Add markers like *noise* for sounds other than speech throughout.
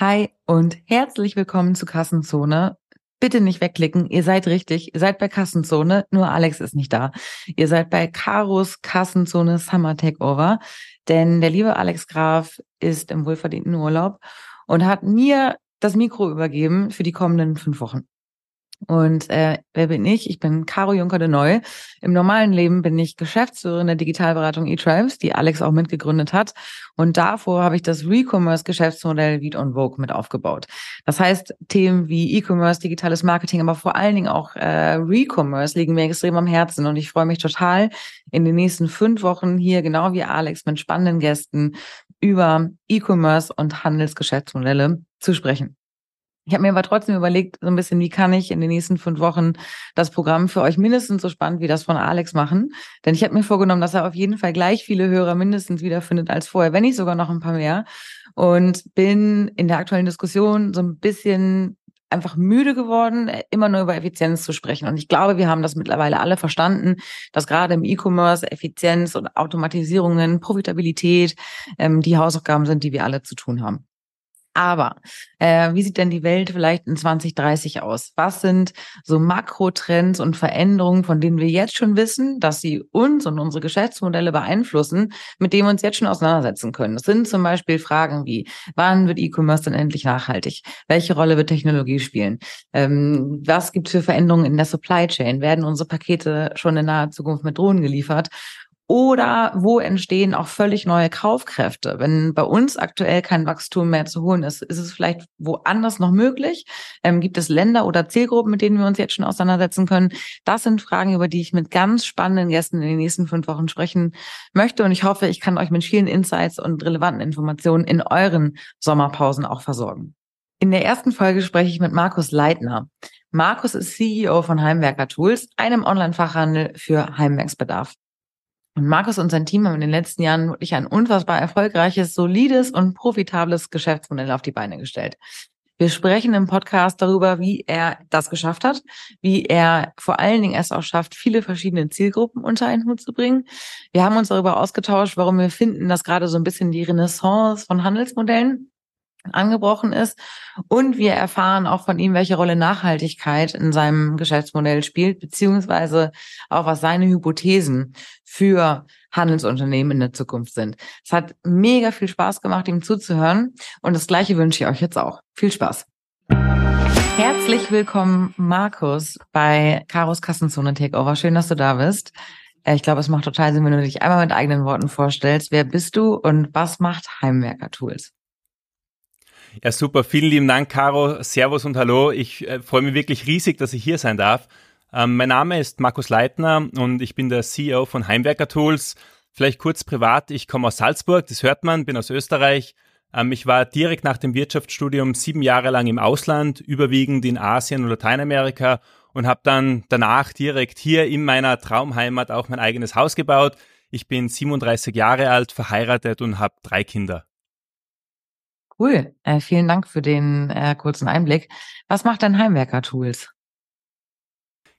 Hi und herzlich willkommen zu Kassenzone. Bitte nicht wegklicken, ihr seid richtig, ihr seid bei Kassenzone, nur Alex ist nicht da. Ihr seid bei Karos Kassenzone Summer Takeover, denn der liebe Alex Graf ist im wohlverdienten Urlaub und hat mir das Mikro übergeben für die kommenden fünf Wochen. Und äh, wer bin ich? Ich bin Caro Juncker de Neu. Im normalen Leben bin ich Geschäftsführerin der Digitalberatung eTribes, die Alex auch mitgegründet hat. Und davor habe ich das Recommerce-Geschäftsmodell Weed on Vogue mit aufgebaut. Das heißt, Themen wie E-Commerce, digitales Marketing, aber vor allen Dingen auch äh, Recommerce liegen mir extrem am Herzen. Und ich freue mich total, in den nächsten fünf Wochen hier, genau wie Alex, mit spannenden Gästen über E-Commerce und Handelsgeschäftsmodelle zu sprechen. Ich habe mir aber trotzdem überlegt, so ein bisschen, wie kann ich in den nächsten fünf Wochen das Programm für euch mindestens so spannend wie das von Alex machen. Denn ich habe mir vorgenommen, dass er auf jeden Fall gleich viele Hörer mindestens wiederfindet als vorher, wenn nicht sogar noch ein paar mehr. Und bin in der aktuellen Diskussion so ein bisschen einfach müde geworden, immer nur über Effizienz zu sprechen. Und ich glaube, wir haben das mittlerweile alle verstanden, dass gerade im E-Commerce Effizienz und Automatisierungen, Profitabilität ähm, die Hausaufgaben sind, die wir alle zu tun haben. Aber äh, wie sieht denn die Welt vielleicht in 2030 aus? Was sind so Makrotrends und Veränderungen, von denen wir jetzt schon wissen, dass sie uns und unsere Geschäftsmodelle beeinflussen, mit denen wir uns jetzt schon auseinandersetzen können? Das sind zum Beispiel Fragen wie, wann wird E-Commerce denn endlich nachhaltig? Welche Rolle wird Technologie spielen? Ähm, was gibt es für Veränderungen in der Supply Chain? Werden unsere Pakete schon in naher Zukunft mit Drohnen geliefert? Oder wo entstehen auch völlig neue Kaufkräfte? Wenn bei uns aktuell kein Wachstum mehr zu holen ist, ist es vielleicht woanders noch möglich? Ähm, gibt es Länder oder Zielgruppen, mit denen wir uns jetzt schon auseinandersetzen können? Das sind Fragen, über die ich mit ganz spannenden Gästen in den nächsten fünf Wochen sprechen möchte. Und ich hoffe, ich kann euch mit vielen Insights und relevanten Informationen in euren Sommerpausen auch versorgen. In der ersten Folge spreche ich mit Markus Leitner. Markus ist CEO von Heimwerker Tools, einem Online-Fachhandel für Heimwerksbedarf. Und Markus und sein Team haben in den letzten Jahren wirklich ein unfassbar erfolgreiches, solides und profitables Geschäftsmodell auf die Beine gestellt. Wir sprechen im Podcast darüber, wie er das geschafft hat, wie er vor allen Dingen es auch schafft, viele verschiedene Zielgruppen unter einen Hut zu bringen. Wir haben uns darüber ausgetauscht, warum wir finden, dass gerade so ein bisschen die Renaissance von Handelsmodellen angebrochen ist. Und wir erfahren auch von ihm, welche Rolle Nachhaltigkeit in seinem Geschäftsmodell spielt, beziehungsweise auch was seine Hypothesen für Handelsunternehmen in der Zukunft sind. Es hat mega viel Spaß gemacht, ihm zuzuhören. Und das Gleiche wünsche ich euch jetzt auch. Viel Spaß. Herzlich willkommen, Markus, bei Karos Kassenzone Takeover. Schön, dass du da bist. Äh, ich glaube, es macht total Sinn, wenn du dich einmal mit eigenen Worten vorstellst. Wer bist du und was macht Heimwerker Tools? Ja, super. Vielen lieben Dank, Caro. Servus und hallo. Ich äh, freue mich wirklich riesig, dass ich hier sein darf. Ähm, mein Name ist Markus Leitner und ich bin der CEO von Heimwerker Tools. Vielleicht kurz privat. Ich komme aus Salzburg, das hört man, bin aus Österreich. Ähm, ich war direkt nach dem Wirtschaftsstudium sieben Jahre lang im Ausland, überwiegend in Asien und Lateinamerika und habe dann danach direkt hier in meiner Traumheimat auch mein eigenes Haus gebaut. Ich bin 37 Jahre alt, verheiratet und habe drei Kinder. Cool. Äh, vielen Dank für den äh, kurzen Einblick. Was macht denn Heimwerker Tools?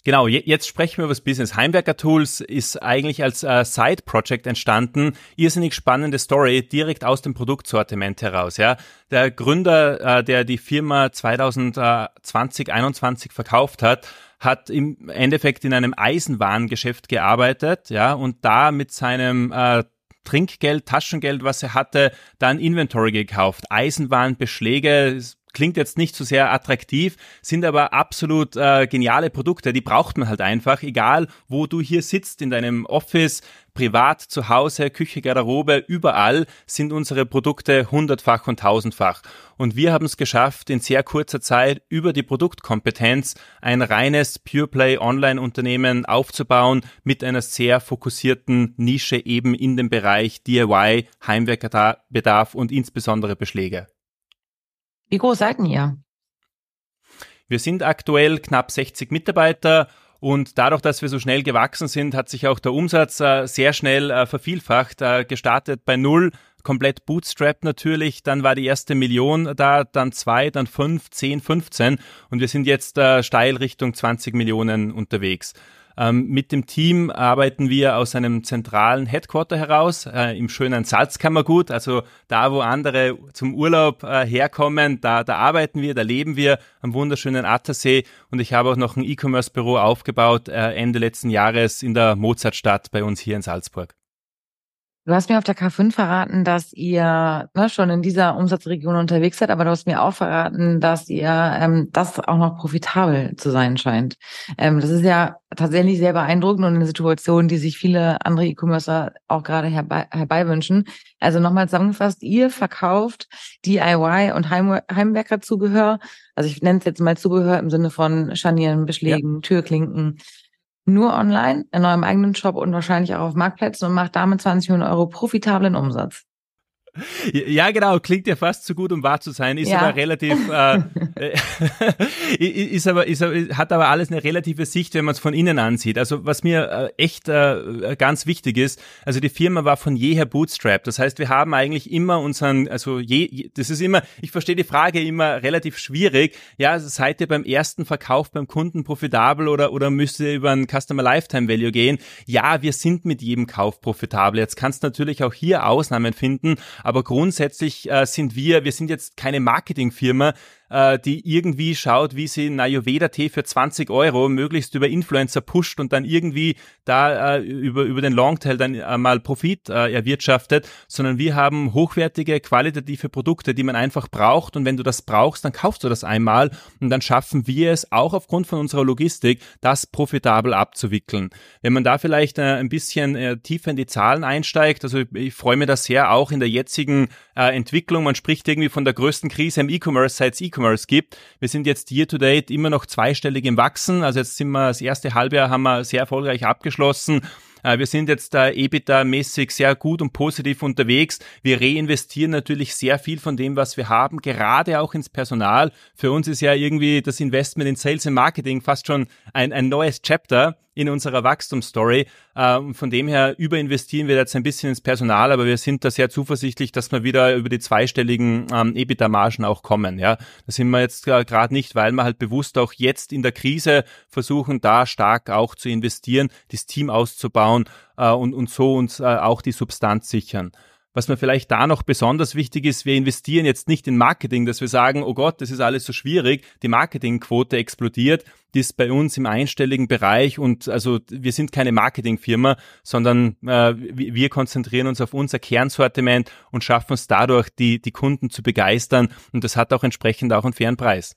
Genau, jetzt sprechen wir über das Business. Heimwerker Tools ist eigentlich als äh, Side-Project entstanden. Irrsinnig spannende Story, direkt aus dem Produktsortiment heraus. Ja, Der Gründer, äh, der die Firma 2020, 2021 verkauft hat, hat im Endeffekt in einem Eisenwarengeschäft gearbeitet, ja, und da mit seinem äh, Trinkgeld, Taschengeld, was er hatte, dann Inventory gekauft, Eisenwarenbeschläge, klingt jetzt nicht so sehr attraktiv, sind aber absolut äh, geniale Produkte. Die braucht man halt einfach, egal wo du hier sitzt in deinem Office, privat, zu Hause, Küche, Garderobe, überall sind unsere Produkte hundertfach und tausendfach. Und wir haben es geschafft, in sehr kurzer Zeit über die Produktkompetenz ein reines Pureplay Online-Unternehmen aufzubauen mit einer sehr fokussierten Nische eben in dem Bereich DIY, Heimwerkerbedarf und insbesondere Beschläge. Wie groß seid ihr? Wir sind aktuell knapp 60 Mitarbeiter und dadurch, dass wir so schnell gewachsen sind, hat sich auch der Umsatz äh, sehr schnell äh, vervielfacht, äh, gestartet bei null, komplett Bootstrap natürlich, dann war die erste Million da, dann zwei, dann fünf, zehn, 15 und wir sind jetzt äh, steil Richtung 20 Millionen unterwegs. Ähm, mit dem Team arbeiten wir aus einem zentralen Headquarter heraus äh, im schönen Salzkammergut, also da, wo andere zum Urlaub äh, herkommen, da, da arbeiten wir, da leben wir am wunderschönen Attersee und ich habe auch noch ein E-Commerce-Büro aufgebaut äh, Ende letzten Jahres in der Mozartstadt bei uns hier in Salzburg. Du hast mir auf der K5 verraten, dass ihr ne, schon in dieser Umsatzregion unterwegs seid, aber du hast mir auch verraten, dass ihr ähm, das auch noch profitabel zu sein scheint. Ähm, das ist ja tatsächlich sehr beeindruckend und eine Situation, die sich viele andere E-Commercer auch gerade herbei, herbeiwünschen. Also nochmal zusammengefasst, ihr verkauft DIY und Heim Heimwerkerzubehör. Also ich nenne es jetzt mal Zubehör im Sinne von Scharnieren, Beschlägen, ja. Türklinken, nur online in eurem eigenen Shop und wahrscheinlich auch auf Marktplätzen und macht damit 20 Millionen Euro profitablen Umsatz. Ja, genau, klingt ja fast zu gut, um wahr zu sein, ist ja. aber relativ, äh, äh *laughs* ist aber, ist aber, hat aber alles eine relative Sicht, wenn man es von innen ansieht. Also was mir äh, echt äh, ganz wichtig ist, also die Firma war von jeher Bootstrap. Das heißt, wir haben eigentlich immer unseren, also je, das ist immer, ich verstehe die Frage immer relativ schwierig. Ja, also seid ihr beim ersten Verkauf beim Kunden profitabel oder, oder müsst ihr über ein Customer Lifetime Value gehen? Ja, wir sind mit jedem Kauf profitabel. Jetzt kannst du natürlich auch hier Ausnahmen finden, aber grundsätzlich äh, sind wir, wir sind jetzt keine Marketingfirma, äh, die irgendwie schaut, wie sie einen Ayurveda-Tee für 20 Euro möglichst über Influencer pusht und dann irgendwie da äh, über, über den Longtail dann äh, mal Profit äh, erwirtschaftet, sondern wir haben hochwertige, qualitative Produkte, die man einfach braucht und wenn du das brauchst, dann kaufst du das einmal und dann schaffen wir es auch aufgrund von unserer Logistik, das profitabel abzuwickeln. Wenn man da vielleicht äh, ein bisschen äh, tiefer in die Zahlen einsteigt, also ich freue mich da sehr auch in der jetzigen äh, Entwicklung, man spricht irgendwie von der größten Krise im E-Commerce seit E-Commerce E-Commerce gibt. Wir sind jetzt year to date immer noch zweistellig im Wachsen. Also jetzt sind wir das erste Halbjahr haben wir sehr erfolgreich abgeschlossen. Äh, wir sind jetzt da EBITDA-mäßig sehr gut und positiv unterwegs. Wir reinvestieren natürlich sehr viel von dem, was wir haben, gerade auch ins Personal. Für uns ist ja irgendwie das Investment in Sales und Marketing fast schon ein, ein neues Chapter in unserer Wachstumsstory. Ähm, von dem her überinvestieren wir jetzt ein bisschen ins Personal, aber wir sind da sehr zuversichtlich, dass wir wieder über die zweistelligen ähm, EBITDA-Margen auch kommen. Ja, da sind wir jetzt gerade nicht, weil wir halt bewusst auch jetzt in der Krise versuchen, da stark auch zu investieren, das Team auszubauen äh, und, und so uns äh, auch die Substanz sichern. Was mir vielleicht da noch besonders wichtig ist, wir investieren jetzt nicht in Marketing, dass wir sagen, oh Gott, das ist alles so schwierig, die Marketingquote explodiert, die ist bei uns im einstelligen Bereich und also wir sind keine Marketingfirma, sondern äh, wir konzentrieren uns auf unser Kernsortiment und schaffen es dadurch, die, die Kunden zu begeistern und das hat auch entsprechend auch einen fairen Preis.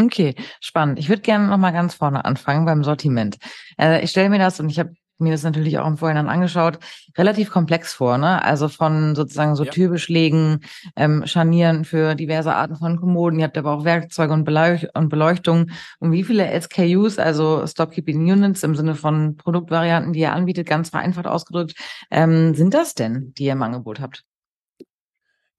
Okay, spannend. Ich würde gerne noch mal ganz vorne anfangen beim Sortiment. Äh, ich stelle mir das und ich habe mir das natürlich auch im Vorhinein angeschaut, relativ komplex vor, ne? Also von sozusagen so ja. Türbeschlägen, ähm, Scharnieren für diverse Arten von Kommoden. Ihr habt aber auch Werkzeuge und, Beleuch und Beleuchtung. Und wie viele SKUs, also Stockkeeping Units im Sinne von Produktvarianten, die ihr anbietet, ganz vereinfacht ausgedrückt, ähm, sind das denn, die ihr im Angebot habt?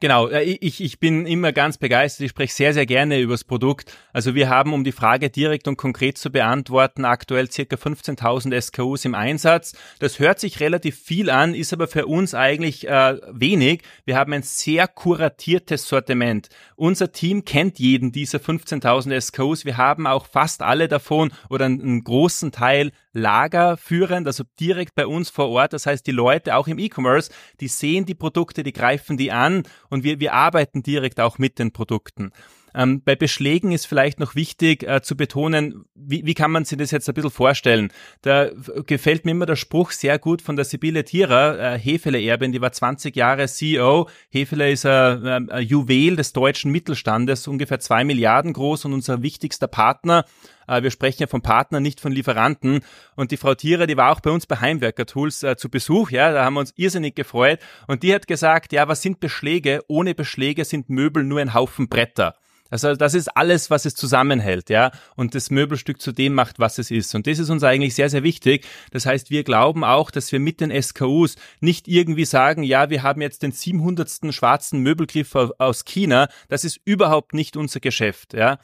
Genau, äh, ich, ich bin immer ganz begeistert. Ich spreche sehr, sehr gerne über das Produkt. Also wir haben, um die Frage direkt und konkret zu beantworten, aktuell circa 15.000 SKUs im Einsatz. Das hört sich relativ viel an, ist aber für uns eigentlich äh, wenig. Wir haben ein sehr kuratiertes Sortiment. Unser Team kennt jeden dieser 15.000 SKUs. Wir haben auch fast alle davon oder einen großen Teil lagerführend, also direkt bei uns vor Ort. Das heißt, die Leute auch im E-Commerce, die sehen die Produkte, die greifen die an und wir, wir arbeiten direkt auch mit den Produkten. Ähm, bei Beschlägen ist vielleicht noch wichtig äh, zu betonen, wie, wie kann man sich das jetzt ein bisschen vorstellen? Da gefällt mir immer der Spruch sehr gut von der Sibylle Thierer, äh, Hefele-Erbin, die war 20 Jahre CEO. Hefele ist ein, ähm, ein Juwel des deutschen Mittelstandes, ungefähr zwei Milliarden groß und unser wichtigster Partner. Äh, wir sprechen ja von Partnern, nicht von Lieferanten. Und die Frau Thierer, die war auch bei uns bei Heimwerker Tools äh, zu Besuch. Ja, da haben wir uns irrsinnig gefreut. Und die hat gesagt, ja, was sind Beschläge? Ohne Beschläge sind Möbel nur ein Haufen Bretter. Also das ist alles, was es zusammenhält, ja, und das Möbelstück zu dem macht, was es ist. Und das ist uns eigentlich sehr, sehr wichtig. Das heißt, wir glauben auch, dass wir mit den SKUs nicht irgendwie sagen, ja, wir haben jetzt den 700. schwarzen Möbelgriff aus China. Das ist überhaupt nicht unser Geschäft, ja.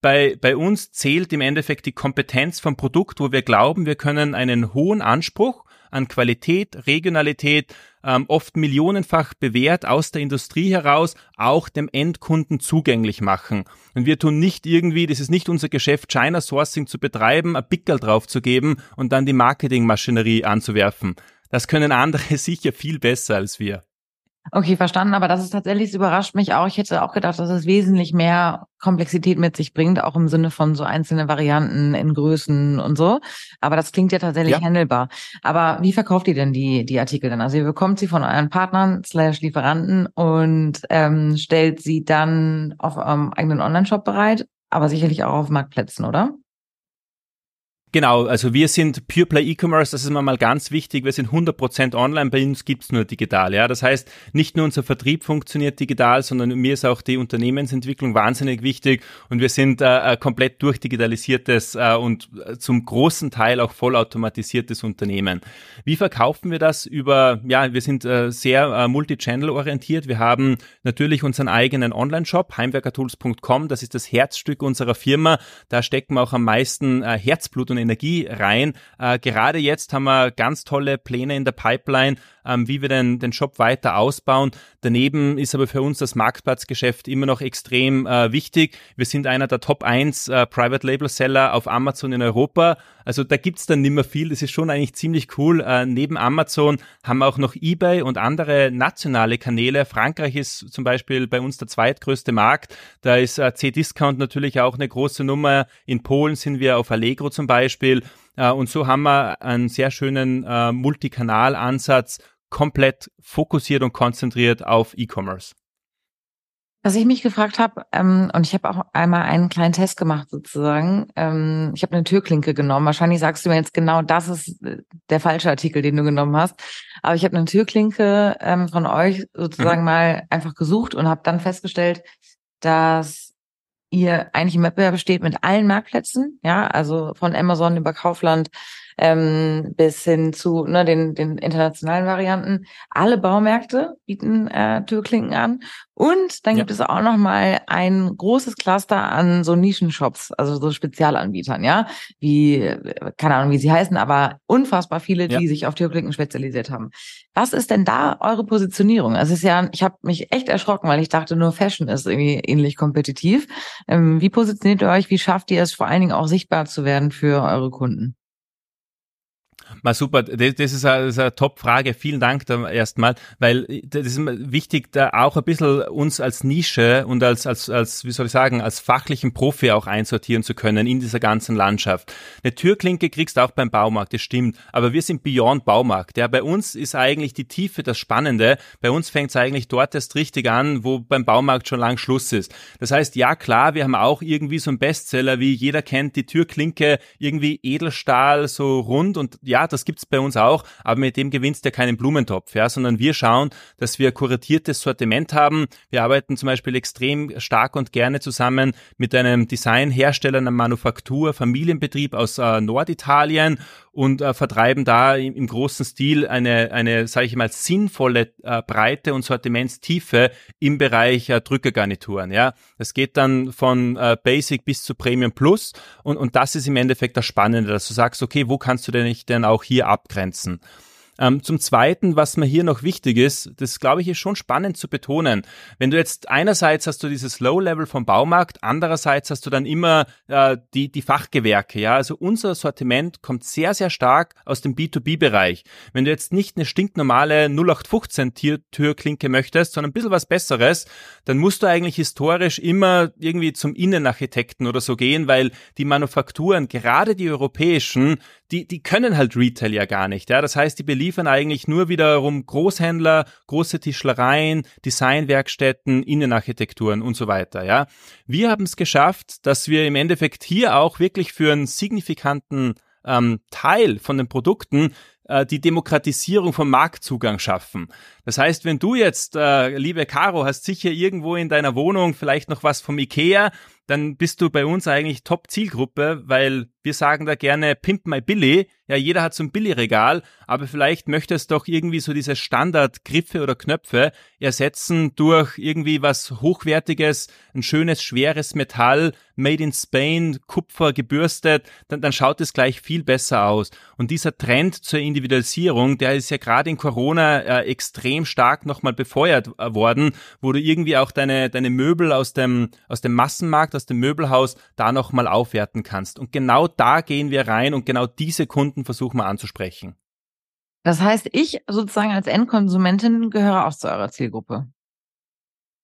Bei, bei uns zählt im Endeffekt die Kompetenz vom Produkt, wo wir glauben, wir können einen hohen Anspruch an Qualität, Regionalität, ähm, oft millionenfach bewährt aus der Industrie heraus, auch dem Endkunden zugänglich machen. Und wir tun nicht irgendwie, das ist nicht unser Geschäft, China Sourcing zu betreiben, ein Pickel draufzugeben und dann die Marketingmaschinerie anzuwerfen. Das können andere *laughs* sicher viel besser als wir. Okay, verstanden. Aber das ist tatsächlich, es überrascht mich auch. Ich hätte auch gedacht, dass es wesentlich mehr Komplexität mit sich bringt, auch im Sinne von so einzelne Varianten in Größen und so. Aber das klingt ja tatsächlich ja. handelbar. Aber wie verkauft ihr denn die, die Artikel denn? Also ihr bekommt sie von euren Partnern slash Lieferanten und ähm, stellt sie dann auf eurem eigenen Online-Shop bereit, aber sicherlich auch auf Marktplätzen, oder? Genau, also wir sind Pure Play E-Commerce, das ist mir mal ganz wichtig. Wir sind 100% online, bei uns gibt's nur digital. Ja, Das heißt, nicht nur unser Vertrieb funktioniert digital, sondern mir ist auch die Unternehmensentwicklung wahnsinnig wichtig und wir sind äh, komplett durchdigitalisiertes äh, und zum großen Teil auch vollautomatisiertes Unternehmen. Wie verkaufen wir das? Über, ja, wir sind äh, sehr äh, multi-channel orientiert. Wir haben natürlich unseren eigenen Online-Shop, heimwerkertools.com, das ist das Herzstück unserer Firma. Da stecken wir auch am meisten äh, Herzblut und Energie rein. Äh, gerade jetzt haben wir ganz tolle Pläne in der Pipeline, ähm, wie wir den, den Shop weiter ausbauen. Daneben ist aber für uns das Marktplatzgeschäft immer noch extrem äh, wichtig. Wir sind einer der Top 1 äh, Private Label Seller auf Amazon in Europa. Also da gibt's dann nimmer viel. Das ist schon eigentlich ziemlich cool. Äh, neben Amazon haben wir auch noch eBay und andere nationale Kanäle. Frankreich ist zum Beispiel bei uns der zweitgrößte Markt. Da ist äh, C-Discount natürlich auch eine große Nummer. In Polen sind wir auf Allegro zum Beispiel. Äh, und so haben wir einen sehr schönen äh, Multikanal-Ansatz komplett fokussiert und konzentriert auf E-Commerce. Was ich mich gefragt habe, ähm, und ich habe auch einmal einen kleinen Test gemacht sozusagen. Ähm, ich habe eine Türklinke genommen. Wahrscheinlich sagst du mir jetzt genau, das ist äh, der falsche Artikel, den du genommen hast. Aber ich habe eine Türklinke ähm, von euch sozusagen mhm. mal einfach gesucht und habe dann festgestellt, dass ihr eigentlich im Wettbewerb besteht mit allen Marktplätzen, ja, also von Amazon über Kaufland ähm, bis hin zu ne, den, den internationalen Varianten. Alle Baumärkte bieten äh, Türklinken an. Und dann ja. gibt es auch noch mal ein großes Cluster an so Nischenshops, also so Spezialanbietern, ja, wie keine Ahnung, wie sie heißen, aber unfassbar viele, die ja. sich auf Türklinken spezialisiert haben. Was ist denn da eure Positionierung? Also es ist ja, ich habe mich echt erschrocken, weil ich dachte, nur Fashion ist irgendwie ähnlich kompetitiv. Ähm, wie positioniert ihr euch? Wie schafft ihr es vor allen Dingen auch sichtbar zu werden für eure Kunden? Mal super, das, das ist eine, eine Top-Frage. Vielen Dank da erstmal, weil das ist wichtig, da auch ein bisschen uns als Nische und als, als, als, wie soll ich sagen, als fachlichen Profi auch einsortieren zu können in dieser ganzen Landschaft. Eine Türklinke kriegst du auch beim Baumarkt, das stimmt, aber wir sind beyond Baumarkt. Ja, bei uns ist eigentlich die Tiefe das Spannende. Bei uns fängt es eigentlich dort erst richtig an, wo beim Baumarkt schon lang Schluss ist. Das heißt, ja klar, wir haben auch irgendwie so einen Bestseller, wie jeder kennt, die Türklinke, irgendwie Edelstahl, so rund und ja, das gibt's bei uns auch, aber mit dem gewinnst du ja keinen Blumentopf, ja, sondern wir schauen, dass wir kuratiertes Sortiment haben. Wir arbeiten zum Beispiel extrem stark und gerne zusammen mit einem Designhersteller, einer Manufaktur, Familienbetrieb aus äh, Norditalien und äh, vertreiben da im, im, großen Stil eine, eine sage ich mal, sinnvolle äh, Breite und Sortimentstiefe im Bereich äh, Drückergarnituren. Ja, Es geht dann von äh, Basic bis zu Premium Plus und, und das ist im Endeffekt das Spannende, dass du sagst, okay, wo kannst du denn nicht denn auch hier abgrenzen? Ähm, zum Zweiten, was mir hier noch wichtig ist, das glaube ich ist schon spannend zu betonen. Wenn du jetzt einerseits hast du dieses Low-Level vom Baumarkt, andererseits hast du dann immer äh, die, die Fachgewerke. Ja, also unser Sortiment kommt sehr, sehr stark aus dem B2B-Bereich. Wenn du jetzt nicht eine stinknormale 0815 Türklinke möchtest, sondern ein bisschen was Besseres, dann musst du eigentlich historisch immer irgendwie zum Innenarchitekten oder so gehen, weil die Manufakturen, gerade die europäischen, die, die können halt Retail ja gar nicht. Ja, das heißt, die beliefern eigentlich nur wiederum Großhändler, große Tischlereien, Designwerkstätten, Innenarchitekturen und so weiter. Ja, wir haben es geschafft, dass wir im Endeffekt hier auch wirklich für einen signifikanten ähm, Teil von den Produkten äh, die Demokratisierung vom Marktzugang schaffen. Das heißt, wenn du jetzt, äh, liebe Caro, hast sicher irgendwo in deiner Wohnung vielleicht noch was vom Ikea, dann bist du bei uns eigentlich Top-Zielgruppe, weil wir sagen da gerne Pimp My Billy. Ja, jeder hat so ein Billy-Regal, aber vielleicht möchtest doch irgendwie so diese Standard-Griffe oder Knöpfe ersetzen durch irgendwie was Hochwertiges, ein schönes, schweres Metall, made in Spain, Kupfer gebürstet, dann, dann schaut es gleich viel besser aus. Und dieser Trend zur Individualisierung, der ist ja gerade in Corona äh, extrem stark nochmal befeuert äh, worden, wo du irgendwie auch deine, deine Möbel aus dem, aus dem Massenmarkt, aus dem Möbelhaus da nochmal aufwerten kannst. Und genau da gehen wir rein und genau diese Kunden versuchen wir anzusprechen. Das heißt, ich sozusagen als Endkonsumentin gehöre auch zu eurer Zielgruppe.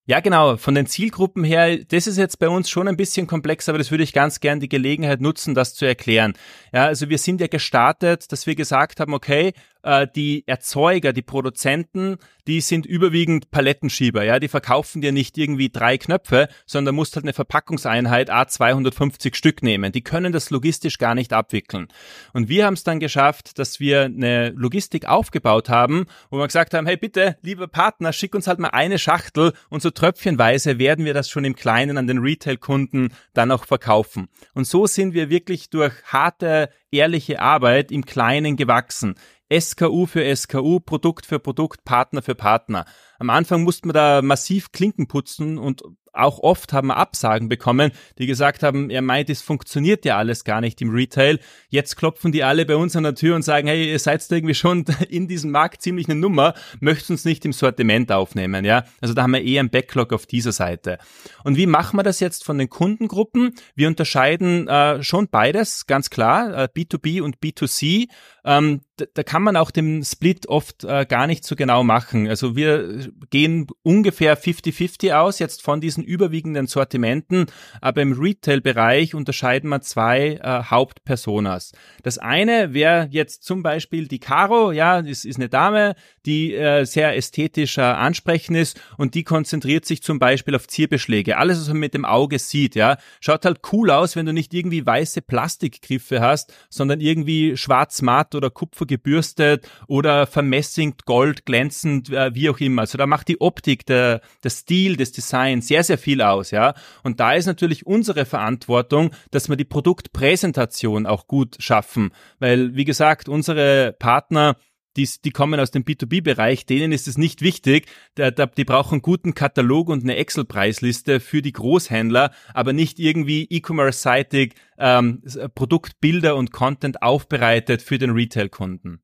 Ja, genau. Von den Zielgruppen her, das ist jetzt bei uns schon ein bisschen komplex, aber das würde ich ganz gern die Gelegenheit nutzen, das zu erklären. Ja, also wir sind ja gestartet, dass wir gesagt haben, okay, äh, die Erzeuger, die Produzenten, die sind überwiegend Palettenschieber, ja, die verkaufen dir nicht irgendwie drei Knöpfe, sondern musst halt eine Verpackungseinheit A250 Stück nehmen. Die können das logistisch gar nicht abwickeln. Und wir haben es dann geschafft, dass wir eine Logistik aufgebaut haben, wo wir gesagt haben, hey bitte, lieber Partner, schick uns halt mal eine Schachtel und so tröpfchenweise werden wir das schon im Kleinen an den Retail-Kunden dann auch verkaufen. Und so sind wir wirklich durch harte, ehrliche Arbeit im Kleinen gewachsen. SKU für SKU, Produkt für Produkt, Partner für Partner. Am Anfang musste man da massiv Klinken putzen und auch oft haben wir Absagen bekommen, die gesagt haben, er meint, es funktioniert ja alles gar nicht im Retail. Jetzt klopfen die alle bei uns an der Tür und sagen, hey, ihr seid irgendwie schon *laughs* in diesem Markt ziemlich eine Nummer, möchtet uns nicht im Sortiment aufnehmen, ja? Also da haben wir eher einen Backlog auf dieser Seite. Und wie machen wir das jetzt von den Kundengruppen? Wir unterscheiden äh, schon beides, ganz klar, äh, B2B und B2C. Ähm, da, kann man auch den Split oft äh, gar nicht so genau machen. Also wir gehen ungefähr 50-50 aus, jetzt von diesen überwiegenden Sortimenten, aber im Retail-Bereich unterscheiden wir zwei äh, Hauptpersonas. Das eine wäre jetzt zum Beispiel die Caro, ja, das ist eine Dame, die äh, sehr ästhetisch äh, ansprechend ist und die konzentriert sich zum Beispiel auf Zierbeschläge. Alles, was man mit dem Auge sieht, ja, schaut halt cool aus, wenn du nicht irgendwie weiße Plastikgriffe hast, sondern irgendwie schwarz-matt oder Kupfer gebürstet oder vermessingt, gold, glänzend, äh, wie auch immer. Also da macht die Optik, der, der Stil, das Design sehr, sehr viel aus, ja. Und da ist natürlich unsere Verantwortung, dass wir die Produktpräsentation auch gut schaffen. Weil, wie gesagt, unsere Partner, die, die kommen aus dem B2B-Bereich, denen ist es nicht wichtig. Die brauchen einen guten Katalog und eine Excel-Preisliste für die Großhändler, aber nicht irgendwie E-Commerce-seitig ähm, Produktbilder und Content aufbereitet für den Retail-Kunden.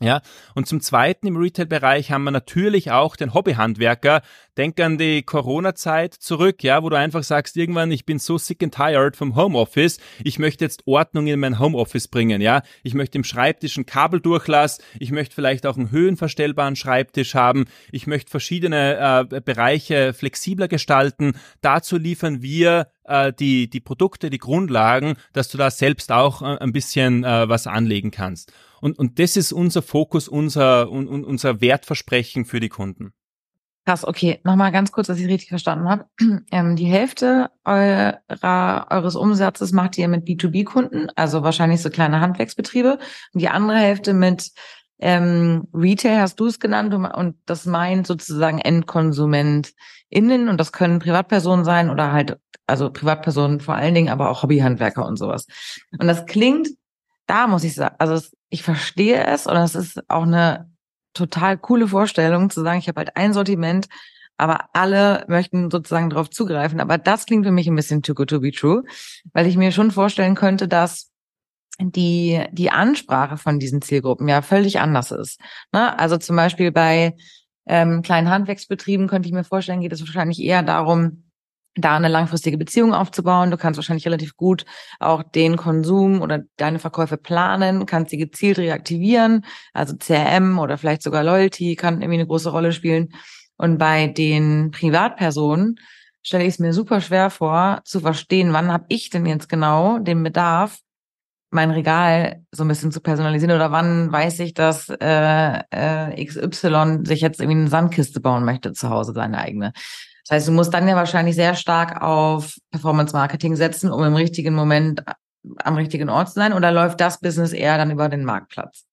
Ja, und zum Zweiten im Retail-Bereich haben wir natürlich auch den Hobbyhandwerker. Denk an die Corona-Zeit zurück, ja, wo du einfach sagst, irgendwann, ich bin so sick and tired vom Homeoffice, ich möchte jetzt Ordnung in mein Homeoffice bringen, ja. Ich möchte im Schreibtisch einen Kabeldurchlass, ich möchte vielleicht auch einen höhenverstellbaren Schreibtisch haben, ich möchte verschiedene äh, Bereiche flexibler gestalten. Dazu liefern wir äh, die, die Produkte, die Grundlagen, dass du da selbst auch äh, ein bisschen äh, was anlegen kannst. Und, und das ist unser Fokus, unser, un, unser Wertversprechen für die Kunden. Krass, okay. Nochmal ganz kurz, dass ich richtig verstanden habe. *clears throat* Ähm, die Hälfte eurer, eures Umsatzes macht ihr mit B2B-Kunden, also wahrscheinlich so kleine Handwerksbetriebe. Und die andere Hälfte mit ähm, Retail, hast du es genannt, und das meint sozusagen EndkonsumentInnen und das können Privatpersonen sein oder halt, also Privatpersonen vor allen Dingen, aber auch Hobbyhandwerker und sowas. Und das klingt, da muss ich sagen, also ich verstehe es und es ist auch eine total coole Vorstellung zu sagen, ich habe halt ein Sortiment, aber alle möchten sozusagen darauf zugreifen. Aber das klingt für mich ein bisschen too good to be true, weil ich mir schon vorstellen könnte, dass die, die Ansprache von diesen Zielgruppen ja völlig anders ist. Ne? Also zum Beispiel bei ähm, kleinen Handwerksbetrieben könnte ich mir vorstellen, geht es wahrscheinlich eher darum, da eine langfristige Beziehung aufzubauen. Du kannst wahrscheinlich relativ gut auch den Konsum oder deine Verkäufe planen, kannst sie gezielt reaktivieren. Also CRM oder vielleicht sogar Loyalty kann irgendwie eine große Rolle spielen. Und bei den Privatpersonen stelle ich es mir super schwer vor, zu verstehen, wann habe ich denn jetzt genau den Bedarf, mein Regal so ein bisschen zu personalisieren oder wann weiß ich, dass äh, äh, XY sich jetzt irgendwie eine Sandkiste bauen möchte zu Hause, seine eigene. Das heißt, du musst dann ja wahrscheinlich sehr stark auf Performance Marketing setzen, um im richtigen Moment am richtigen Ort zu sein oder läuft das Business eher dann über den Marktplatz?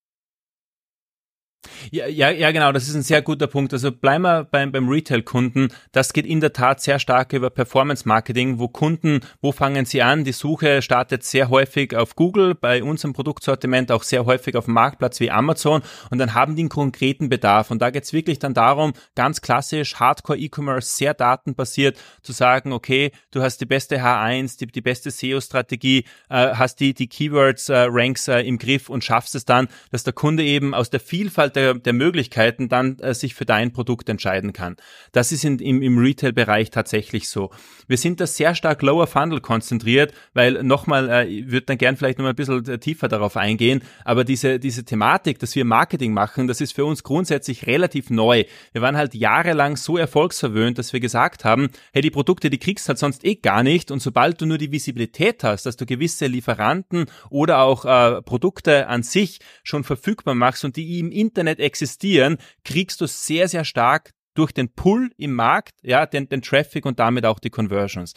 Ja, ja, ja, genau, das ist ein sehr guter Punkt. Also bleiben wir beim, beim Retail-Kunden. Das geht in der Tat sehr stark über Performance-Marketing, wo Kunden, wo fangen sie an? Die Suche startet sehr häufig auf Google, bei unserem Produktsortiment auch sehr häufig auf dem Marktplatz wie Amazon und dann haben die einen konkreten Bedarf. Und da geht's wirklich dann darum, ganz klassisch, Hardcore-E-Commerce, sehr datenbasiert, zu sagen, okay, du hast die beste H1, die, die beste SEO-Strategie, äh, hast die, die Keywords-Ranks äh, äh, im Griff und schaffst es dann, dass der Kunde eben aus der Vielfalt der, der Möglichkeiten dann äh, sich für dein Produkt entscheiden kann. Das ist in, im, im Retail-Bereich tatsächlich so. Wir sind da sehr stark Lower Funnel konzentriert, weil nochmal, äh, ich würde dann gern vielleicht noch mal ein bisschen äh, tiefer darauf eingehen, aber diese, diese Thematik, dass wir Marketing machen, das ist für uns grundsätzlich relativ neu. Wir waren halt jahrelang so erfolgsverwöhnt, dass wir gesagt haben, hey, die Produkte, die kriegst halt sonst eh gar nicht und sobald du nur die Visibilität hast, dass du gewisse Lieferanten oder auch äh, Produkte an sich schon verfügbar machst und die im Internet Internet existieren, kriegst du sehr, sehr stark durch den Pull im Markt, ja, den, den Traffic und damit auch die Conversions.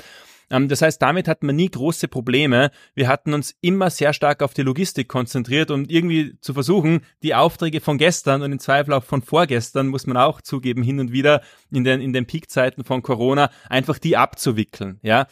Ähm, das heißt, damit hatten wir nie große Probleme. Wir hatten uns immer sehr stark auf die Logistik konzentriert und irgendwie zu versuchen, die Aufträge von gestern und im Zweifel auch von vorgestern, muss man auch zugeben, hin und wieder in den, in den Peakzeiten von Corona, einfach die abzuwickeln, ja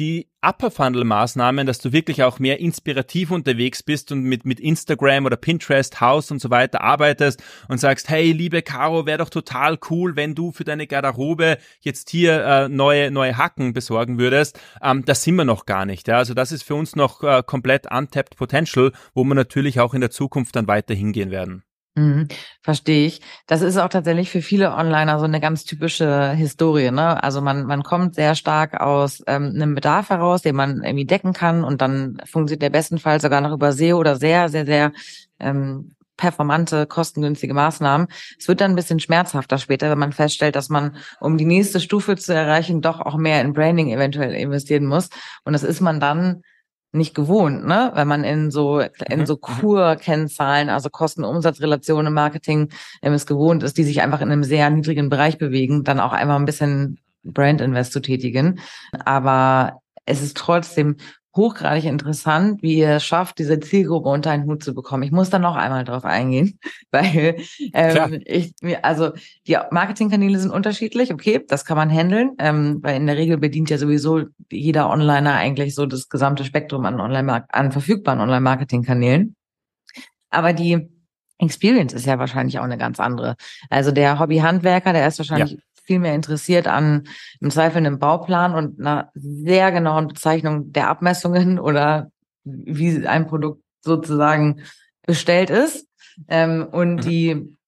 die Upper Funnel Maßnahmen, dass du wirklich auch mehr inspirativ unterwegs bist und mit, mit Instagram oder Pinterest, House und so weiter arbeitest und sagst, hey, liebe Caro, wäre doch total cool, wenn du für deine Garderobe jetzt hier äh, neue, neue Hacken besorgen würdest. Ähm, das sind wir noch gar nicht. Ja? Also das ist für uns noch äh, komplett untapped Potential, wo wir natürlich auch in der Zukunft dann weiter hingehen werden. Mhm, verstehe ich. Das ist auch tatsächlich für viele Onliner so eine ganz typische Historie. Ne? Also man, man kommt sehr stark aus ähm, einem Bedarf heraus, den man irgendwie decken kann und dann funktioniert der bestenfalls sogar noch über SEO oder sehr, sehr, sehr ähm, performante, kostengünstige Maßnahmen. Es wird dann ein bisschen schmerzhafter später, wenn man feststellt, dass man, um die nächste Stufe zu erreichen, doch auch mehr in Branding eventuell investieren muss. Und das ist man dann nicht gewohnt, ne? Wenn man in so in mhm. so Kur-Kennzahlen, also Kosten-Umsatz-Relationen im Marketing ähm, es gewohnt ist, die sich einfach in einem sehr niedrigen Bereich bewegen, dann auch einfach ein bisschen Brand-Invest zu tätigen. Aber es ist trotzdem hochgradig interessant, wie ihr es schafft, diese Zielgruppe unter einen Hut zu bekommen. Ich muss da noch einmal drauf eingehen, *laughs* weil ähm, ich mir, also die Marketingkanäle sind unterschiedlich, okay, das kann man handeln, ähm, weil in der Regel bedient ja sowieso jeder Onliner eigentlich so das gesamte Spektrum an Online an verfügbaren Online-Marketing-Kanälen. Aber die Experience ist ja wahrscheinlich auch eine ganz andere. Also der Hobbyhandwerker, der ist wahrscheinlich ja viel mehr interessiert an im Zweifel einem Bauplan und einer sehr genauen Bezeichnung der Abmessungen oder wie ein Produkt sozusagen bestellt ist. Ähm, und mhm. die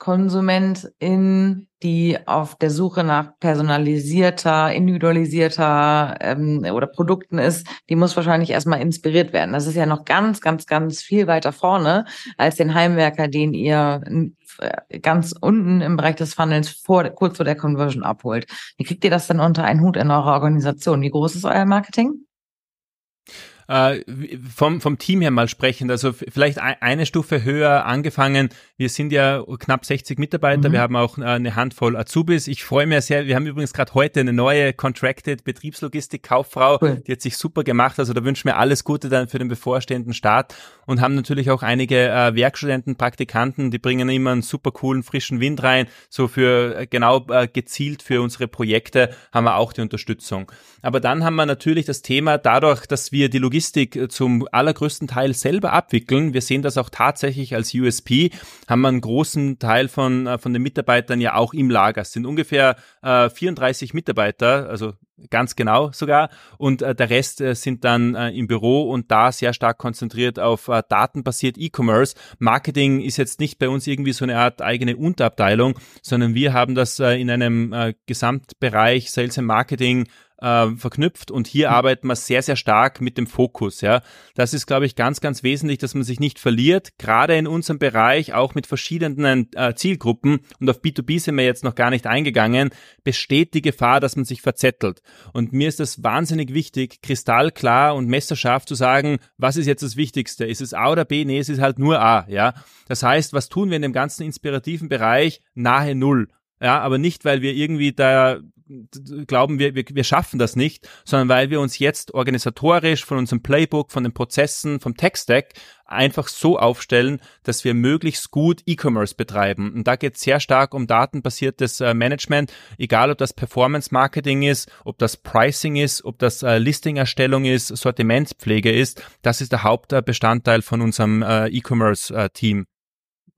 Privatkonsumentin, die auf der Suche nach personalisierter, individualisierter ähm, oder Produkten ist, die muss wahrscheinlich erstmal inspiriert werden. Das ist ja noch ganz, ganz, ganz viel weiter vorne als den Heimwerker, den ihr äh, ganz unten im Bereich des Funnels vor, kurz vor der Conversion abholt. Wie kriegt ihr das denn unter einen Hut in eurer Organisation? Wie groß ist euer Marketing? Äh, vom, vom Team her mal sprechend, also vielleicht eine Stufe höher angefangen. Wir sind ja knapp 60 Mitarbeiter, mhm. wir haben auch äh, eine Handvoll Azubis. Ich freue mich sehr, wir haben übrigens gerade heute eine neue Contracted Betriebslogistik-Kauffrau, cool. die hat sich super gemacht, also da wünschen wir alles Gute dann für den bevorstehenden Start und haben natürlich auch einige äh, Werkstudenten, Praktikanten, die bringen immer einen super coolen, frischen Wind rein, so für äh, genau äh, gezielt für unsere Projekte haben wir auch die Unterstützung. Aber dann haben wir natürlich das Thema, dadurch, dass wir die Logistik Logistik äh, zum allergrößten Teil selber abwickeln. Wir sehen das auch tatsächlich als USP, haben wir einen großen Teil von, äh, von den Mitarbeitern ja auch im Lager. Es sind ungefähr äh, 34 Mitarbeiter, also ganz genau sogar. Und äh, der Rest äh, sind dann äh, im Büro und da sehr stark konzentriert auf äh, datenbasiert E-Commerce. Marketing ist jetzt nicht bei uns irgendwie so eine Art eigene Unterabteilung, sondern wir haben das äh, in einem äh, Gesamtbereich Sales and Marketing äh, verknüpft und hier mhm. arbeiten wir sehr, sehr stark mit dem Fokus. Ja, Das ist, glaube ich, ganz, ganz wesentlich, dass man sich nicht verliert, gerade in unserem Bereich, auch mit verschiedenen äh, Zielgruppen und auf B2B sind wir jetzt noch gar nicht eingegangen, besteht die Gefahr, dass man sich verzettelt. Und mir ist das wahnsinnig wichtig, kristallklar und messerscharf zu sagen, was ist jetzt das Wichtigste? Ist es A oder B? Nee, es ist halt nur A. Ja, Das heißt, was tun wir in dem ganzen inspirativen Bereich? Nahe Null. Ja, aber nicht, weil wir irgendwie da glauben wir, wir, wir schaffen das nicht, sondern weil wir uns jetzt organisatorisch von unserem Playbook, von den Prozessen, vom Tech-Stack einfach so aufstellen, dass wir möglichst gut E-Commerce betreiben. Und da geht es sehr stark um datenbasiertes äh, Management, egal ob das Performance-Marketing ist, ob das Pricing ist, ob das äh, Listing-Erstellung ist, Sortimentspflege ist. Das ist der Hauptbestandteil von unserem äh, E-Commerce-Team.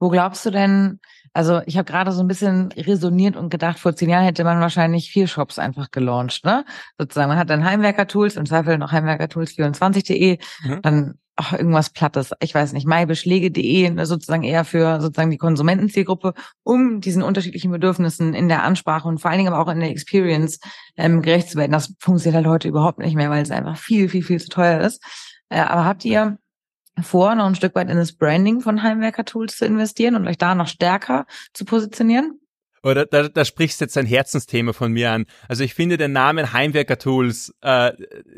Wo glaubst du denn, also ich habe gerade so ein bisschen resoniert und gedacht, vor zehn Jahren hätte man wahrscheinlich vier Shops einfach gelauncht, ne? Sozusagen, man hat dann Heimwerker-Tools, im Zweifel noch Heimwerker-Tools24.de, mhm. dann ach, irgendwas Plattes, ich weiß nicht, maibeschläge.de, ne, sozusagen eher für sozusagen die Konsumentenzielgruppe, um diesen unterschiedlichen Bedürfnissen in der Ansprache und vor allen Dingen aber auch in der Experience ähm, gerecht zu werden. Das funktioniert halt heute überhaupt nicht mehr, weil es einfach viel, viel, viel zu teuer ist. Äh, aber habt ihr vor, noch ein Stück weit in das Branding von Heimwerker-Tools zu investieren und euch da noch stärker zu positionieren? Oder da, da sprichst jetzt ein Herzensthema von mir an. Also ich finde den Namen Heimwerker Tools äh,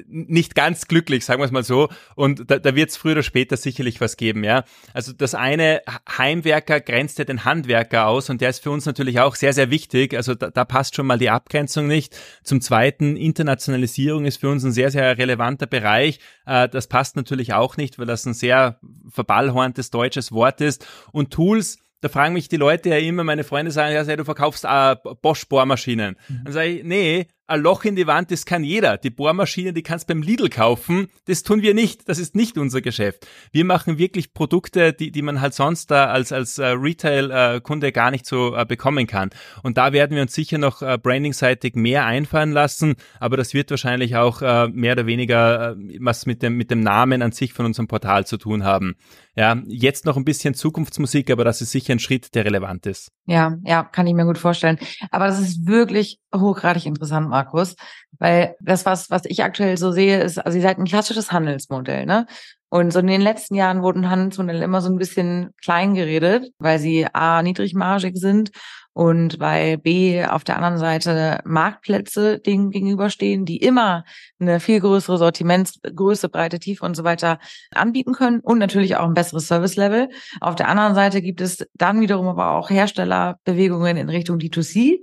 nicht ganz glücklich, sagen wir es mal so. Und da, da wird es früher oder später sicherlich was geben, ja. Also das eine Heimwerker grenzt ja den Handwerker aus und der ist für uns natürlich auch sehr, sehr wichtig. Also da, da passt schon mal die Abgrenzung nicht. Zum zweiten, Internationalisierung ist für uns ein sehr, sehr relevanter Bereich. Äh, das passt natürlich auch nicht, weil das ein sehr verballhorntes deutsches Wort ist. Und Tools, da fragen mich die Leute ja immer, meine Freunde sagen, ja, du verkaufst äh, Bosch-Bohrmaschinen. Mhm. Dann sage ich, nee, ein Loch in die Wand, das kann jeder. Die Bohrmaschine, die kannst beim Lidl kaufen. Das tun wir nicht. Das ist nicht unser Geschäft. Wir machen wirklich Produkte, die, die man halt sonst da als, als äh, Retail-Kunde gar nicht so äh, bekommen kann. Und da werden wir uns sicher noch äh, brandingseitig mehr einfallen lassen. Aber das wird wahrscheinlich auch äh, mehr oder weniger äh, was mit dem, mit dem Namen an sich von unserem Portal zu tun haben. Ja, jetzt noch ein bisschen Zukunftsmusik, aber das ist sicher ein Schritt, der relevant ist. Ja, ja, kann ich mir gut vorstellen. Aber das ist wirklich hochgradig interessant, Markus, weil das, was, was ich aktuell so sehe, ist, also ihr seid ein klassisches Handelsmodell, ne? Und so in den letzten Jahren wurden Handelsmodelle immer so ein bisschen klein geredet, weil sie A, niedrigmargig sind und weil B auf der anderen Seite Marktplätze denen gegenüberstehen, die immer eine viel größere Sortimentsgröße, Breite, Tiefe und so weiter anbieten können und natürlich auch ein besseres Service-Level. Auf der anderen Seite gibt es dann wiederum aber auch Herstellerbewegungen in Richtung D2C.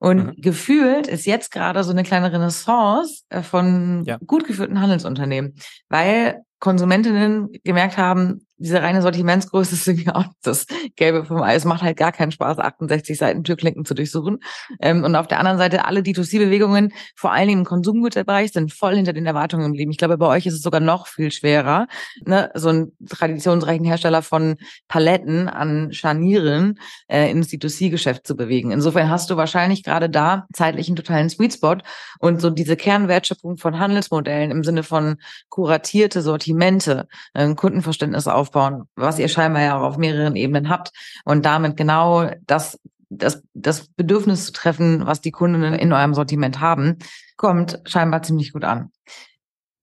Und mhm. gefühlt ist jetzt gerade so eine kleine Renaissance äh, von ja. gut geführten Handelsunternehmen, weil Konsumentinnen gemerkt haben, diese reine Sortimentsgröße ist irgendwie auch das Gelbe vom Eis. Macht halt gar keinen Spaß, 68 Seiten Türklinken zu durchsuchen. Ähm, und auf der anderen Seite alle D2C-Bewegungen, vor allen Dingen im Konsumgüterbereich, sind voll hinter den Erwartungen geblieben. Ich glaube, bei euch ist es sogar noch viel schwerer, ne? so einen traditionsreichen Hersteller von Paletten an Scharnieren äh, ins D2C-Geschäft zu bewegen. Insofern hast du wahrscheinlich gerade da zeitlich einen totalen Sweet Spot und so diese Kernwertschöpfung von Handelsmodellen im Sinne von kuratierte Sortimente, äh, Kundenverständnis auf aufbauen, was ihr scheinbar ja auch auf mehreren Ebenen habt und damit genau das das, das Bedürfnis zu treffen, was die Kundinnen in eurem Sortiment haben, kommt scheinbar ziemlich gut an.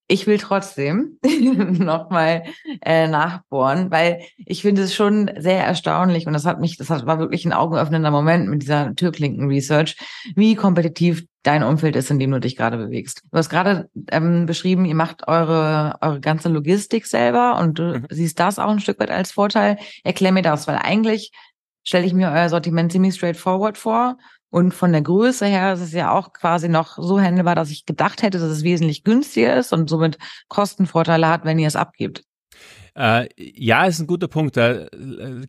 Ich will trotzdem *laughs* nochmal äh, nachbohren, weil ich finde es schon sehr erstaunlich und das hat mich, das war wirklich ein augenöffnender Moment mit dieser Türklinken-Research, wie kompetitiv dein Umfeld ist, in dem du dich gerade bewegst. Du hast gerade ähm, beschrieben, ihr macht eure, eure ganze Logistik selber und du mhm. siehst das auch ein Stück weit als Vorteil. Erklär mir das, weil eigentlich stelle ich mir euer Sortiment ziemlich straightforward vor. Und von der Größe her ist es ja auch quasi noch so handelbar, dass ich gedacht hätte, dass es wesentlich günstiger ist und somit Kostenvorteile hat, wenn ihr es abgibt. Äh, ja, ist ein guter Punkt. Äh,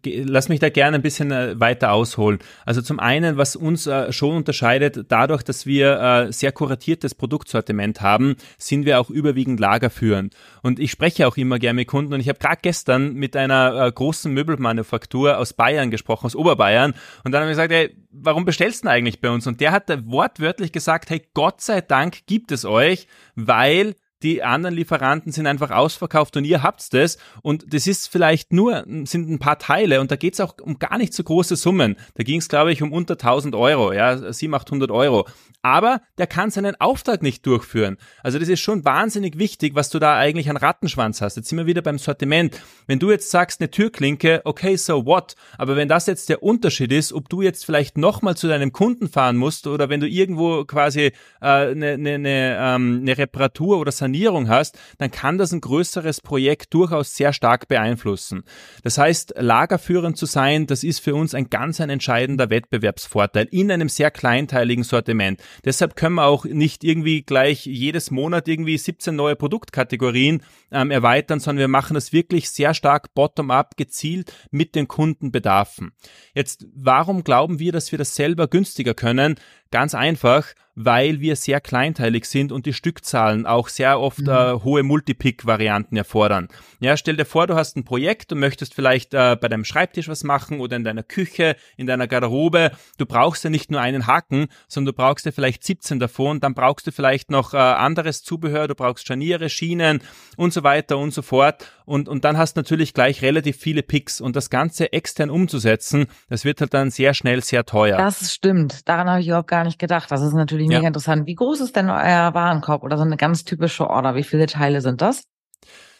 lass mich da gerne ein bisschen äh, weiter ausholen. Also zum einen, was uns äh, schon unterscheidet, dadurch, dass wir äh, sehr kuratiertes Produktsortiment haben, sind wir auch überwiegend lagerführend. Und ich spreche auch immer gerne mit Kunden und ich habe gerade gestern mit einer äh, großen Möbelmanufaktur aus Bayern gesprochen, aus Oberbayern. Und dann habe ich gesagt, ey, warum bestellst du denn eigentlich bei uns? Und der hat wortwörtlich gesagt, hey, Gott sei Dank gibt es euch, weil die anderen Lieferanten sind einfach ausverkauft und ihr habt's das und das ist vielleicht nur, sind ein paar Teile und da geht's auch um gar nicht so große Summen. Da ging's glaube ich, um unter 1000 Euro, ja, 700, 800 Euro. Aber der kann seinen Auftrag nicht durchführen. Also das ist schon wahnsinnig wichtig, was du da eigentlich an Rattenschwanz hast. Jetzt sind wir wieder beim Sortiment. Wenn du jetzt sagst, eine Türklinke, okay, so what? Aber wenn das jetzt der Unterschied ist, ob du jetzt vielleicht nochmal zu deinem Kunden fahren musst oder wenn du irgendwo quasi äh, eine, eine, eine, ähm, eine Reparatur oder Sanierung Sanierung hast, dann kann das ein größeres Projekt durchaus sehr stark beeinflussen. Das heißt, lagerführend zu sein, das ist für uns ein ganz ein entscheidender Wettbewerbsvorteil in einem sehr kleinteiligen Sortiment. Deshalb können wir auch nicht irgendwie gleich jedes Monat irgendwie 17 neue Produktkategorien ähm, erweitern, sondern wir machen das wirklich sehr stark bottom-up gezielt mit den Kundenbedarfen. Jetzt, warum glauben wir, dass wir das selber günstiger können? Ganz einfach, weil wir sehr kleinteilig sind und die Stückzahlen auch sehr oft mhm. äh, hohe Multipick-Varianten erfordern. Ja, stell dir vor, du hast ein Projekt, du möchtest vielleicht äh, bei deinem Schreibtisch was machen oder in deiner Küche, in deiner Garderobe. Du brauchst ja nicht nur einen Haken, sondern du brauchst ja vielleicht 17 davon. Dann brauchst du vielleicht noch äh, anderes Zubehör, du brauchst Scharniere, Schienen und so weiter und so fort. Und, und dann hast du natürlich gleich relativ viele Picks und das Ganze extern umzusetzen, das wird halt dann sehr schnell sehr teuer. Das stimmt. Daran habe ich überhaupt gar nicht gedacht. Das ist natürlich mega ja. interessant. Wie groß ist denn euer Warenkorb oder so eine ganz typische Order? Wie viele Teile sind das?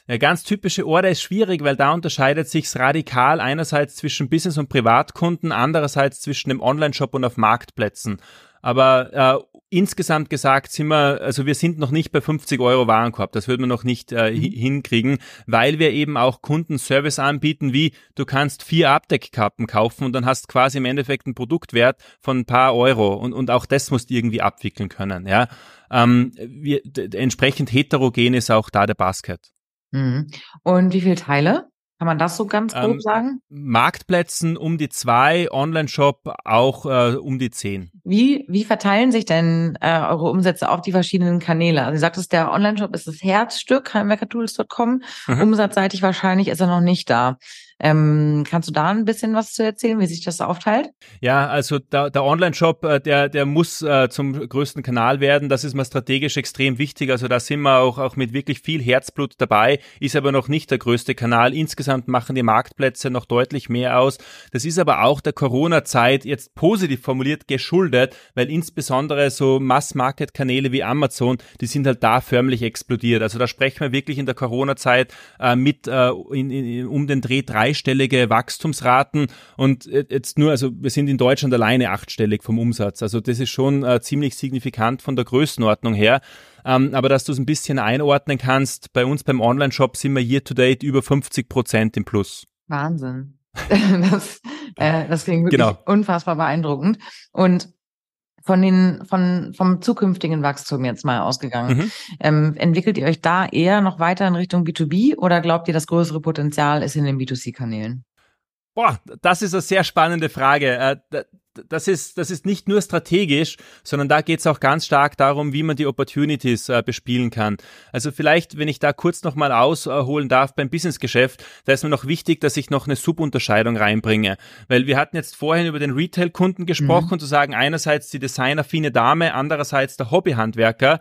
Eine ganz typische Order ist schwierig, weil da unterscheidet sich's radikal einerseits zwischen Business- und Privatkunden, andererseits zwischen dem Online-Shop und auf Marktplätzen. Aber äh, insgesamt gesagt sind wir, also wir sind noch nicht bei 50 Euro Warenkorb. Das würden wir noch nicht äh, mhm. hinkriegen, weil wir eben auch Kundenservice anbieten, wie du kannst vier Abdeckkappen kaufen und dann hast quasi im Endeffekt einen Produktwert von ein paar Euro und, und auch das musst du irgendwie abwickeln können. Ja, ähm, wir, entsprechend heterogen ist auch da der Basket. Mhm. Und wie viele Teile? Kann man das so ganz grob ähm, sagen? Marktplätzen um die zwei, Online-Shop auch äh, um die zehn. Wie, wie verteilen sich denn äh, eure Umsätze auf die verschiedenen Kanäle? Also du sagtest, der Online-Shop ist das Herzstück, heimwerkertools.com. Mhm. Umsatzseitig wahrscheinlich ist er noch nicht da. Ähm, kannst du da ein bisschen was zu erzählen, wie sich das aufteilt? Ja, also der, der Online-Shop, äh, der, der muss äh, zum größten Kanal werden. Das ist mal strategisch extrem wichtig. Also da sind wir auch, auch mit wirklich viel Herzblut dabei, ist aber noch nicht der größte Kanal. Insgesamt machen die Marktplätze noch deutlich mehr aus. Das ist aber auch der Corona-Zeit jetzt positiv formuliert geschuldet, weil insbesondere so Mass-Market-Kanäle wie Amazon, die sind halt da förmlich explodiert. Also da sprechen wir wirklich in der Corona-Zeit äh, mit äh, in, in, um den Dreh drei dreistellige Wachstumsraten und jetzt nur, also wir sind in Deutschland alleine achtstellig vom Umsatz. Also das ist schon äh, ziemlich signifikant von der Größenordnung her. Ähm, aber dass du es ein bisschen einordnen kannst, bei uns beim Online-Shop sind wir year to date über 50 Prozent im Plus. Wahnsinn. *laughs* das, äh, das klingt wirklich genau. unfassbar beeindruckend. Und von den, von, vom zukünftigen Wachstum jetzt mal ausgegangen. Mhm. Ähm, entwickelt ihr euch da eher noch weiter in Richtung B2B oder glaubt ihr, das größere Potenzial ist in den B2C-Kanälen? Boah, das ist eine sehr spannende Frage. Das ist, das ist nicht nur strategisch, sondern da geht es auch ganz stark darum, wie man die Opportunities äh, bespielen kann. Also vielleicht, wenn ich da kurz nochmal ausholen darf beim Businessgeschäft, da ist mir noch wichtig, dass ich noch eine Subunterscheidung reinbringe. Weil wir hatten jetzt vorhin über den Retail-Kunden gesprochen, mhm. zu sagen, einerseits die designaffine Dame, andererseits der Hobbyhandwerker.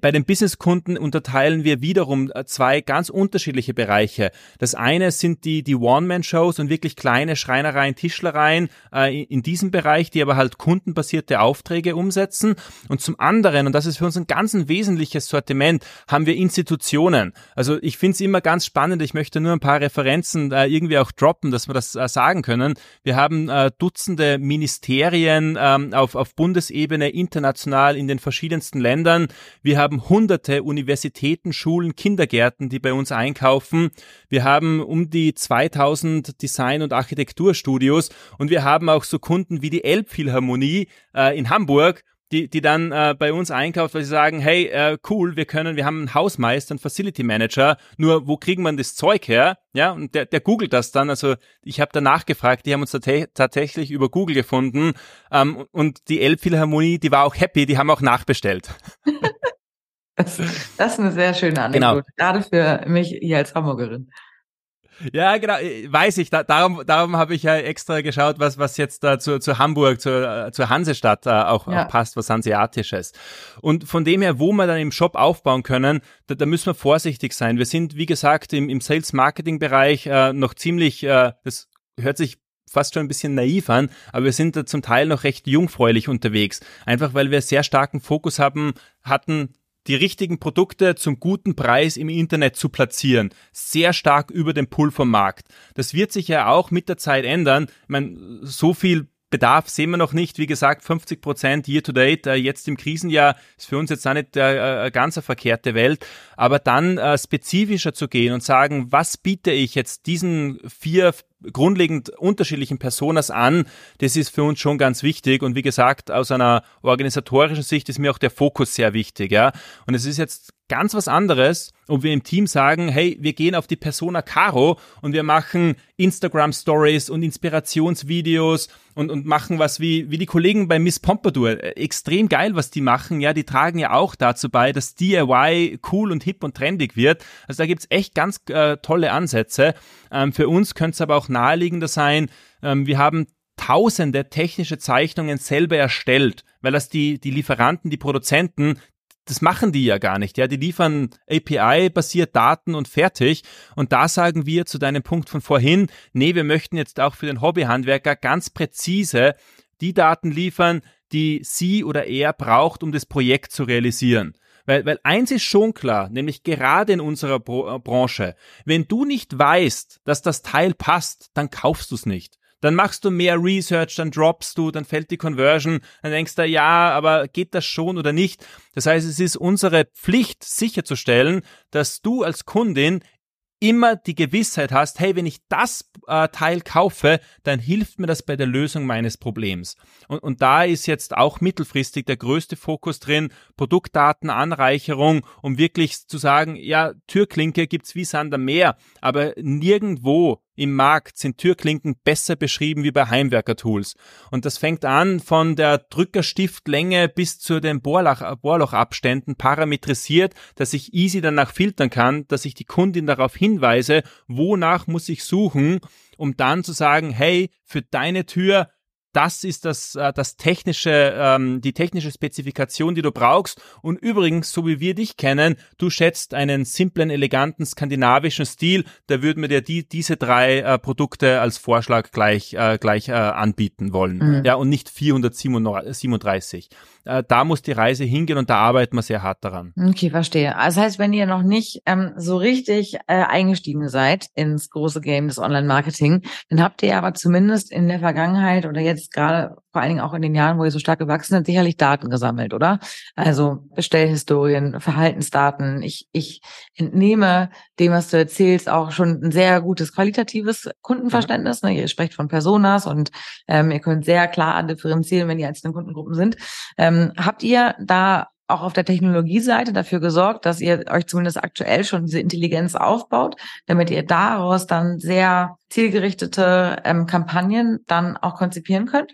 Bei den Businesskunden unterteilen wir wiederum äh, zwei ganz unterschiedliche Bereiche. Das eine sind die, die One-Man-Shows und wirklich kleine Schreinereien, Tischlereien äh, in diesem Bereich Bereich, die aber halt kundenbasierte Aufträge umsetzen. Und zum anderen, und das ist für uns ein ganz ein wesentliches Sortiment, haben wir Institutionen. Also ich finde es immer ganz spannend, ich möchte nur ein paar Referenzen äh, irgendwie auch droppen, dass wir das äh, sagen können. Wir haben äh, Dutzende Ministerien ähm, auf, auf Bundesebene, international in den verschiedensten Ländern. Wir haben hunderte Universitäten, Schulen, Kindergärten, die bei uns einkaufen. Wir haben um die 2000 Design- und Architekturstudios und wir haben auch so Kunden wie die die Elbphilharmonie äh, in Hamburg, die, die dann äh, bei uns einkauft, weil sie sagen, hey, äh, cool, wir können, wir haben einen Hausmeister, einen Facility Manager, nur wo kriegen man das Zeug her? Ja, und der, der googelt das dann. Also ich habe danach gefragt, die haben uns tatsächlich über Google gefunden ähm, und die Elbphilharmonie, die war auch happy, die haben auch nachbestellt. *laughs* das, das ist eine sehr schöne Anekdote, genau. gerade für mich hier als Hamburgerin. Ja, genau, äh, weiß ich. Da, darum darum habe ich ja extra geschaut, was, was jetzt da zu, zu Hamburg, zu, äh, zur Hansestadt äh, auch, ja. auch passt, was Hanseatisches. Und von dem her, wo wir dann im Shop aufbauen können, da, da müssen wir vorsichtig sein. Wir sind, wie gesagt, im, im Sales-Marketing-Bereich äh, noch ziemlich, äh, das hört sich fast schon ein bisschen naiv an, aber wir sind da zum Teil noch recht jungfräulich unterwegs. Einfach weil wir sehr starken Fokus haben, hatten, die richtigen Produkte zum guten Preis im Internet zu platzieren. Sehr stark über dem Pull vom Markt. Das wird sich ja auch mit der Zeit ändern. Ich meine, so viel Bedarf sehen wir noch nicht. Wie gesagt, 50 Prozent year to date. Äh, jetzt im Krisenjahr ist für uns jetzt auch nicht äh, äh ganz eine verkehrte Welt. Aber dann äh, spezifischer zu gehen und sagen, was biete ich jetzt diesen vier grundlegend unterschiedlichen Personas an, das ist für uns schon ganz wichtig. Und wie gesagt, aus einer organisatorischen Sicht ist mir auch der Fokus sehr wichtig. Ja. Und es ist jetzt ganz was anderes, ob wir im Team sagen, hey, wir gehen auf die Persona Caro und wir machen Instagram Stories und Inspirationsvideos und, und machen was wie, wie die Kollegen bei Miss Pompadour. Äh, extrem geil, was die machen. Ja, die tragen ja auch dazu bei, dass DIY cool und hip und trendig wird. Also da gibt's echt ganz äh, tolle Ansätze. Ähm, für uns könnte es aber auch naheliegender sein, ähm, wir haben tausende technische Zeichnungen selber erstellt, weil das die, die Lieferanten, die Produzenten, das machen die ja gar nicht. Ja, die liefern API-basiert Daten und fertig. Und da sagen wir zu deinem Punkt von vorhin, nee, wir möchten jetzt auch für den Hobbyhandwerker ganz präzise die Daten liefern, die sie oder er braucht, um das Projekt zu realisieren. Weil, weil eins ist schon klar, nämlich gerade in unserer Branche, wenn du nicht weißt, dass das Teil passt, dann kaufst du es nicht. Dann machst du mehr Research, dann droppst du, dann fällt die Conversion, dann denkst du, ja, aber geht das schon oder nicht? Das heißt, es ist unsere Pflicht sicherzustellen, dass du als Kundin immer die Gewissheit hast, hey, wenn ich das äh, Teil kaufe, dann hilft mir das bei der Lösung meines Problems. Und, und da ist jetzt auch mittelfristig der größte Fokus drin, Produktdatenanreicherung, um wirklich zu sagen, ja, Türklinke gibt's wie Sand am Meer, aber nirgendwo im Markt sind Türklinken besser beschrieben wie bei Heimwerker-Tools. Und das fängt an von der Drückerstiftlänge bis zu den Bohrloch, Bohrlochabständen parametrisiert, dass ich easy danach filtern kann, dass ich die Kundin darauf hinweise, wonach muss ich suchen, um dann zu sagen, hey, für deine Tür das ist das, äh, das technische, ähm, die technische Spezifikation, die du brauchst. Und übrigens, so wie wir dich kennen, du schätzt einen simplen, eleganten skandinavischen Stil. Da würden wir dir die, diese drei äh, Produkte als Vorschlag gleich, äh, gleich äh, anbieten wollen. Mhm. Ja, und nicht 437 äh, da muss die Reise hingehen und da arbeiten wir sehr hart daran. Okay, verstehe. Also das heißt, wenn ihr noch nicht ähm, so richtig äh, eingestiegen seid ins große Game des Online-Marketing, dann habt ihr aber zumindest in der Vergangenheit oder jetzt gerade vor allen Dingen auch in den Jahren, wo ihr so stark gewachsen seid, sicherlich Daten gesammelt, oder? Also Bestellhistorien, Verhaltensdaten. Ich, ich entnehme dem, was du erzählst, auch schon ein sehr gutes qualitatives Kundenverständnis. Ne? Ihr sprecht von Personas und ähm, ihr könnt sehr klar differenzieren, wenn die einzelnen Kundengruppen sind. Ähm, habt ihr da auch auf der Technologieseite dafür gesorgt, dass ihr euch zumindest aktuell schon diese Intelligenz aufbaut, damit ihr daraus dann sehr zielgerichtete ähm, Kampagnen dann auch konzipieren könnt?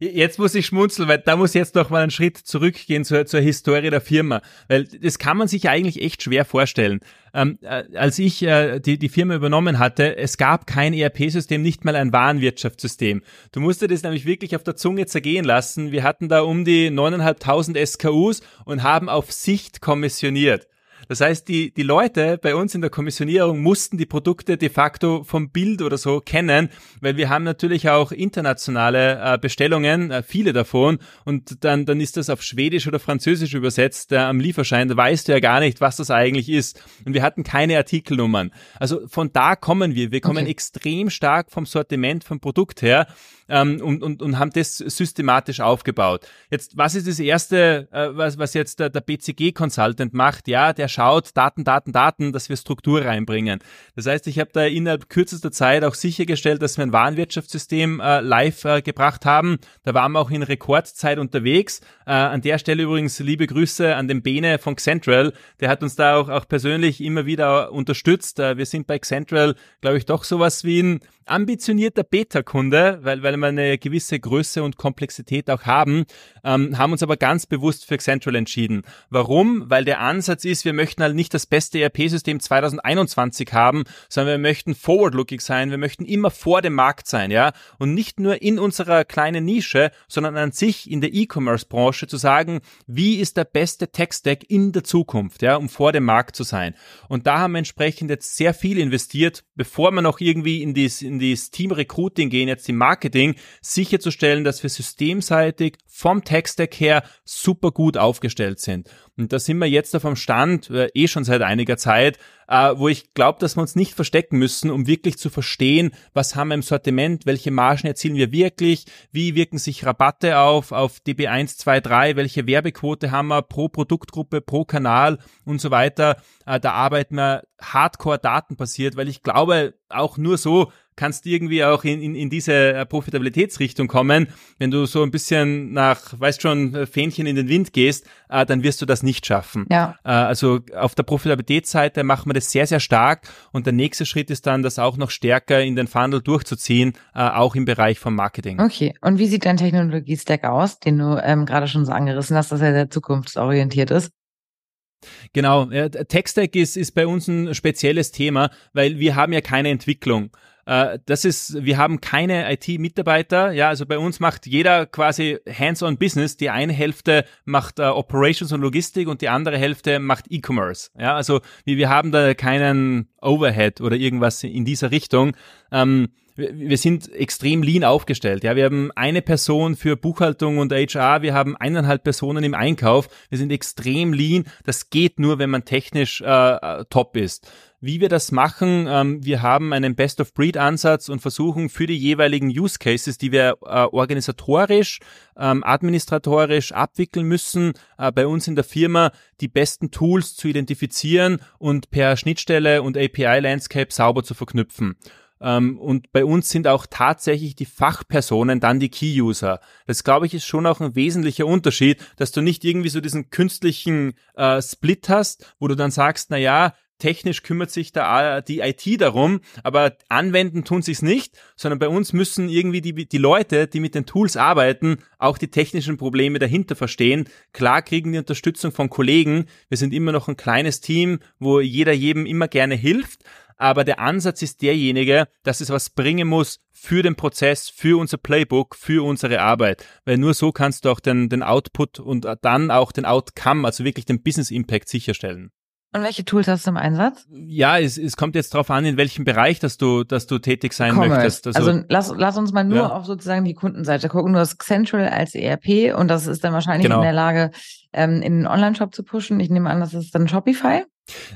Äh, jetzt muss ich schmunzeln, weil da muss jetzt noch mal einen Schritt zurückgehen zur, zur Historie der Firma, weil das kann man sich eigentlich echt schwer vorstellen. Ähm, äh, als ich äh, die, die Firma übernommen hatte, es gab kein ERP-System, nicht mal ein Warenwirtschaftssystem. Du musst das nämlich wirklich auf der Zunge zergehen lassen. Wir hatten da um die 9.500 SKUs und haben auf Sicht kommissioniert. Das heißt, die, die Leute bei uns in der Kommissionierung mussten die Produkte de facto vom Bild oder so kennen, weil wir haben natürlich auch internationale äh, Bestellungen, äh, viele davon, und dann, dann ist das auf Schwedisch oder Französisch übersetzt äh, am Lieferschein, da weißt du ja gar nicht, was das eigentlich ist. Und wir hatten keine Artikelnummern. Also von da kommen wir. Wir kommen okay. extrem stark vom Sortiment, vom Produkt her ähm, und, und, und haben das systematisch aufgebaut. Jetzt, was ist das Erste, äh, was, was jetzt der, der BCG-Consultant macht? Ja, der schaut Daten, Daten, Daten, dass wir Struktur reinbringen. Das heißt, ich habe da innerhalb kürzester Zeit auch sichergestellt, dass wir ein Warenwirtschaftssystem äh, live äh, gebracht haben. Da waren wir auch in Rekordzeit unterwegs. Äh, an der Stelle übrigens liebe Grüße an den Bene von Central. Der hat uns da auch, auch persönlich immer wieder unterstützt. Äh, wir sind bei Central, glaube ich, doch sowas wie ein ambitionierter Beta-Kunde, weil, weil wir eine gewisse Größe und Komplexität auch haben, ähm, haben uns aber ganz bewusst für Central entschieden. Warum? Weil der Ansatz ist, wir möchten halt nicht das beste ERP-System 2021 haben, sondern wir möchten forward-looking sein, wir möchten immer vor dem Markt sein, ja, und nicht nur in unserer kleinen Nische, sondern an sich in der E-Commerce-Branche zu sagen, wie ist der beste Tech-Stack in der Zukunft, ja, um vor dem Markt zu sein. Und da haben wir entsprechend jetzt sehr viel investiert, bevor wir noch irgendwie in in in das Team Recruiting gehen, jetzt im Marketing, sicherzustellen, dass wir systemseitig vom Tech-Stack her super gut aufgestellt sind. Und da sind wir jetzt auf dem Stand, äh, eh schon seit einiger Zeit, äh, wo ich glaube, dass wir uns nicht verstecken müssen, um wirklich zu verstehen, was haben wir im Sortiment, welche Margen erzielen wir wirklich, wie wirken sich Rabatte auf, auf DB1, 2, 3, welche Werbequote haben wir pro Produktgruppe, pro Kanal und so weiter. Äh, da arbeiten wir hardcore datenbasiert, weil ich glaube, auch nur so kannst irgendwie auch in, in, in diese äh, Profitabilitätsrichtung kommen. Wenn du so ein bisschen nach, weißt schon, äh, Fähnchen in den Wind gehst, äh, dann wirst du das nicht schaffen. Ja. Äh, also auf der Profitabilitätsseite machen wir das sehr, sehr stark und der nächste Schritt ist dann, das auch noch stärker in den Funnel durchzuziehen, äh, auch im Bereich vom Marketing. Okay, und wie sieht dein Technologie-Stack aus, den du ähm, gerade schon so angerissen hast, dass er sehr zukunftsorientiert ist? Genau, Tech-Stack ist, ist bei uns ein spezielles Thema, weil wir haben ja keine Entwicklung. Äh, das ist, wir haben keine IT-Mitarbeiter. Ja, also bei uns macht jeder quasi Hands-on-Business. Die eine Hälfte macht äh, Operations und Logistik und die andere Hälfte macht E-Commerce. Ja, also wir, wir haben da keinen Overhead oder irgendwas in dieser Richtung. Ähm, wir sind extrem lean aufgestellt. Ja, wir haben eine Person für Buchhaltung und HR, wir haben eineinhalb Personen im Einkauf. Wir sind extrem lean. Das geht nur, wenn man technisch äh, top ist. Wie wir das machen, ähm, wir haben einen Best-of-Breed-Ansatz und versuchen für die jeweiligen Use Cases, die wir äh, organisatorisch, ähm, administratorisch abwickeln müssen, äh, bei uns in der Firma die besten Tools zu identifizieren und per Schnittstelle und API-Landscape sauber zu verknüpfen. Ähm, und bei uns sind auch tatsächlich die Fachpersonen dann die Key-User. Das, glaube ich, ist schon auch ein wesentlicher Unterschied, dass du nicht irgendwie so diesen künstlichen äh, Split hast, wo du dann sagst, na ja, technisch kümmert sich da die IT darum, aber anwenden tun sie es nicht, sondern bei uns müssen irgendwie die, die Leute, die mit den Tools arbeiten, auch die technischen Probleme dahinter verstehen. Klar kriegen die Unterstützung von Kollegen. Wir sind immer noch ein kleines Team, wo jeder jedem immer gerne hilft. Aber der Ansatz ist derjenige, dass es was bringen muss für den Prozess, für unser Playbook, für unsere Arbeit. Weil nur so kannst du auch den, den Output und dann auch den Outcome, also wirklich den Business Impact sicherstellen. Und welche Tools hast du im Einsatz? Ja, es, es kommt jetzt darauf an, in welchem Bereich, dass du, dass du tätig sein Commerce. möchtest. Also, also, lass, lass uns mal nur ja. auf sozusagen die Kundenseite gucken. Du hast Central als ERP und das ist dann wahrscheinlich genau. in der Lage, ähm, in den Online-Shop zu pushen. Ich nehme an, das ist dann Shopify.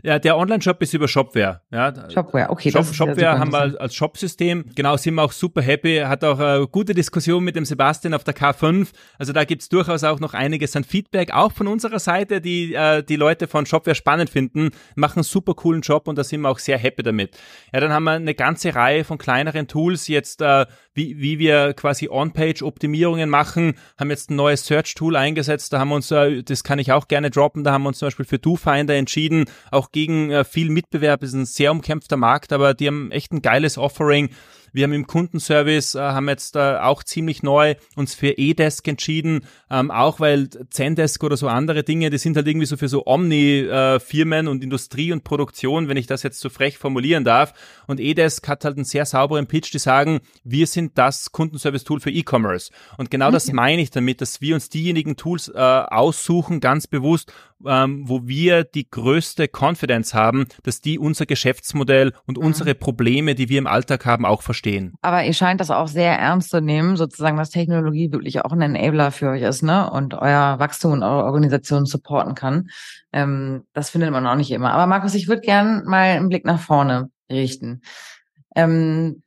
Ja, der Online-Shop ist über Shopware. Ja. Shopware, okay. Shop, Shopware haben wir als Shop-System. Genau, sind wir auch super happy. Hat auch eine gute Diskussion mit dem Sebastian auf der K5. Also da gibt's durchaus auch noch einiges an Feedback, auch von unserer Seite, die äh, die Leute von Shopware spannend finden, machen einen super coolen Job und da sind wir auch sehr happy damit. Ja, dann haben wir eine ganze Reihe von kleineren Tools jetzt, äh, wie, wie wir quasi On-Page-Optimierungen machen, haben jetzt ein neues Search-Tool eingesetzt. Da haben wir uns, äh, das kann ich auch gerne droppen, da haben wir uns zum Beispiel für DoFinder entschieden, auch gegen äh, viel Mitbewerb. ist ein sehr umkämpfter Markt, aber die haben echt ein geiles Offering. Wir haben im Kundenservice, äh, haben jetzt äh, auch ziemlich neu uns für eDesk entschieden, ähm, auch weil Zendesk oder so andere Dinge, die sind halt irgendwie so für so Omni-Firmen äh, und Industrie und Produktion, wenn ich das jetzt so frech formulieren darf. Und eDesk hat halt einen sehr sauberen Pitch, die sagen, wir sind das Kundenservice-Tool für E-Commerce. Und genau okay. das meine ich damit, dass wir uns diejenigen Tools äh, aussuchen, ganz bewusst, ähm, wo wir die größte Confidence haben, dass die unser Geschäftsmodell und mhm. unsere Probleme, die wir im Alltag haben, auch verstehen. Aber ihr scheint das auch sehr ernst zu nehmen, sozusagen, dass Technologie wirklich auch ein Enabler für euch ist, ne? Und euer Wachstum und eure Organisation supporten kann. Ähm, das findet man auch nicht immer. Aber Markus, ich würde gern mal einen Blick nach vorne richten. Ähm,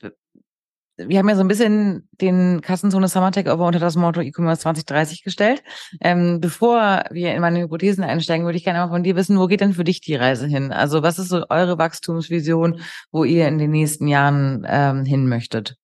wir haben ja so ein bisschen den Kassenzone Summer Takeover unter das Motto E-Commerce 2030 gestellt. Ähm, bevor wir in meine Hypothesen einsteigen, würde ich gerne mal von dir wissen, wo geht denn für dich die Reise hin? Also was ist so eure Wachstumsvision, wo ihr in den nächsten Jahren ähm, hin möchtet?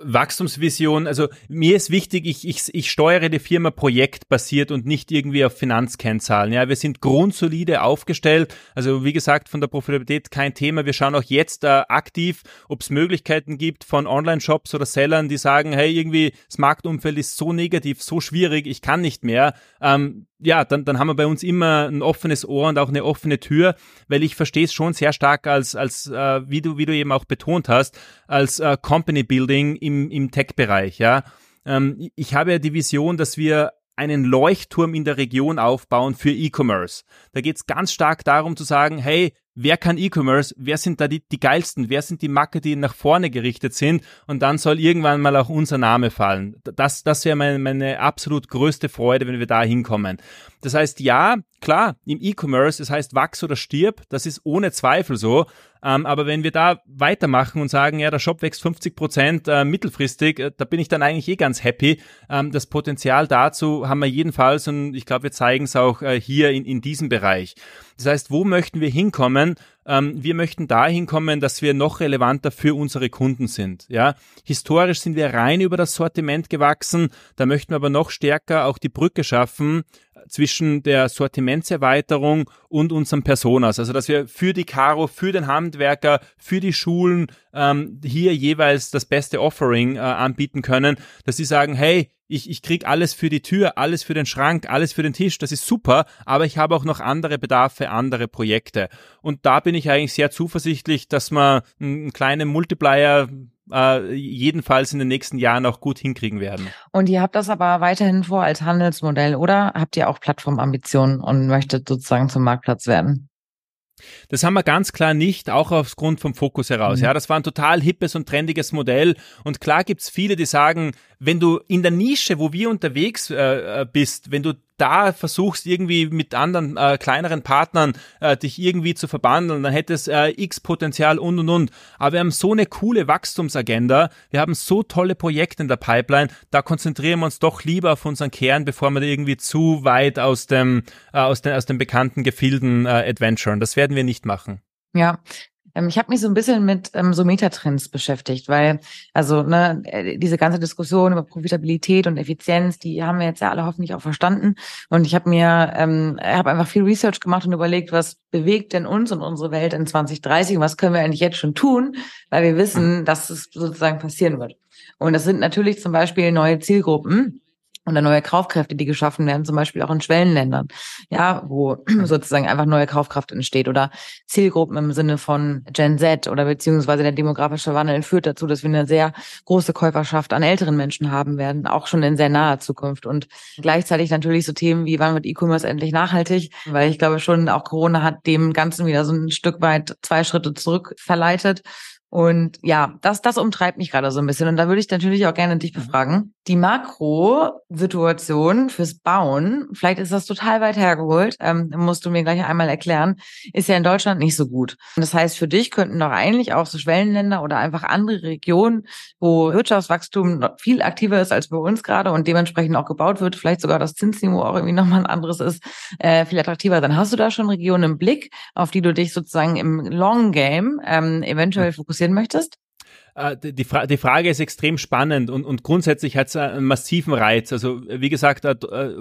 Wachstumsvision, also mir ist wichtig, ich, ich, ich steuere die Firma projektbasiert und nicht irgendwie auf Finanzkennzahlen. Ja, wir sind grundsolide aufgestellt. Also wie gesagt, von der Profitabilität kein Thema. Wir schauen auch jetzt äh, aktiv, ob es Möglichkeiten gibt von Online-Shops oder Sellern, die sagen, hey, irgendwie das Marktumfeld ist so negativ, so schwierig, ich kann nicht mehr. Ähm, ja, dann, dann haben wir bei uns immer ein offenes Ohr und auch eine offene Tür, weil ich verstehe es schon sehr stark als, als äh, wie, du, wie du eben auch betont hast, als äh, Company Building im, im Tech-Bereich. Ja? Ähm, ich habe ja die Vision, dass wir einen Leuchtturm in der Region aufbauen für E-Commerce. Da geht es ganz stark darum zu sagen, hey, wer kann E-Commerce, wer sind da die, die geilsten, wer sind die Marke, die nach vorne gerichtet sind und dann soll irgendwann mal auch unser Name fallen. Das, das wäre meine, meine absolut größte Freude, wenn wir da hinkommen. Das heißt, ja, Klar, im E-Commerce, das heißt wachs oder stirb, das ist ohne Zweifel so. Ähm, aber wenn wir da weitermachen und sagen, ja, der Shop wächst 50 Prozent äh, mittelfristig, äh, da bin ich dann eigentlich eh ganz happy. Ähm, das Potenzial dazu haben wir jedenfalls und ich glaube, wir zeigen es auch äh, hier in, in diesem Bereich. Das heißt, wo möchten wir hinkommen? Ähm, wir möchten dahin kommen, dass wir noch relevanter für unsere Kunden sind. Ja, historisch sind wir rein über das Sortiment gewachsen. Da möchten wir aber noch stärker auch die Brücke schaffen zwischen der Sortimentserweiterung und unserem Personas. Also, dass wir für die Caro, für den Handwerker, für die Schulen ähm, hier jeweils das beste Offering äh, anbieten können, dass sie sagen, hey, ich, ich krieg alles für die Tür, alles für den Schrank, alles für den Tisch, das ist super, aber ich habe auch noch andere Bedarfe, andere Projekte. Und da bin ich eigentlich sehr zuversichtlich, dass man einen kleinen Multiplier äh, jedenfalls in den nächsten Jahren auch gut hinkriegen werden. Und ihr habt das aber weiterhin vor als Handelsmodell, oder habt ihr auch Plattformambitionen und möchtet sozusagen zum Marktplatz werden? Das haben wir ganz klar nicht, auch aufgrund vom Fokus heraus. Mhm. Ja, das war ein total hippes und trendiges Modell. Und klar gibt's viele, die sagen, wenn du in der Nische, wo wir unterwegs äh, äh, bist, wenn du da versuchst irgendwie mit anderen äh, kleineren Partnern äh, dich irgendwie zu verbandeln, dann hätte es äh, x Potenzial und und und. Aber wir haben so eine coole Wachstumsagenda, wir haben so tolle Projekte in der Pipeline, da konzentrieren wir uns doch lieber auf unseren Kern, bevor wir da irgendwie zu weit aus dem äh, aus den aus den bekannten Gefilden äh, adventuren. Das werden wir nicht machen. Ja, ähm, ich habe mich so ein bisschen mit ähm, so Metatrends beschäftigt, weil also ne, äh, diese ganze Diskussion über Profitabilität und Effizienz, die haben wir jetzt ja alle hoffentlich auch verstanden. Und ich habe mir, ähm, habe einfach viel Research gemacht und überlegt, was bewegt denn uns und unsere Welt in 2030 und was können wir eigentlich jetzt schon tun, weil wir wissen, dass es sozusagen passieren wird. Und das sind natürlich zum Beispiel neue Zielgruppen oder neue Kaufkräfte, die geschaffen werden, zum Beispiel auch in Schwellenländern, ja, wo *clears throat* sozusagen einfach neue Kaufkraft entsteht oder Zielgruppen im Sinne von Gen Z oder beziehungsweise der demografische Wandel führt dazu, dass wir eine sehr große Käuferschaft an älteren Menschen haben werden, auch schon in sehr naher Zukunft und gleichzeitig natürlich so Themen wie wann wird E-Commerce endlich nachhaltig, weil ich glaube schon auch Corona hat dem Ganzen wieder so ein Stück weit zwei Schritte zurück verleitet und ja, das, das umtreibt mich gerade so ein bisschen. Und da würde ich natürlich auch gerne dich mhm. befragen. Die Makro-Situation fürs Bauen, vielleicht ist das total weit hergeholt, ähm, musst du mir gleich einmal erklären, ist ja in Deutschland nicht so gut. Und das heißt, für dich könnten doch eigentlich auch so Schwellenländer oder einfach andere Regionen, wo Wirtschaftswachstum noch viel aktiver ist als bei uns gerade und dementsprechend auch gebaut wird, vielleicht sogar das Zinsniveau auch irgendwie nochmal ein anderes ist, äh, viel attraktiver. Dann hast du da schon Regionen im Blick, auf die du dich sozusagen im Long Game ähm, eventuell fokussieren fokussieren möchtest? Äh, die, Fra die Frage ist extrem spannend und, und grundsätzlich hat es einen massiven Reiz. Also wie gesagt, äh,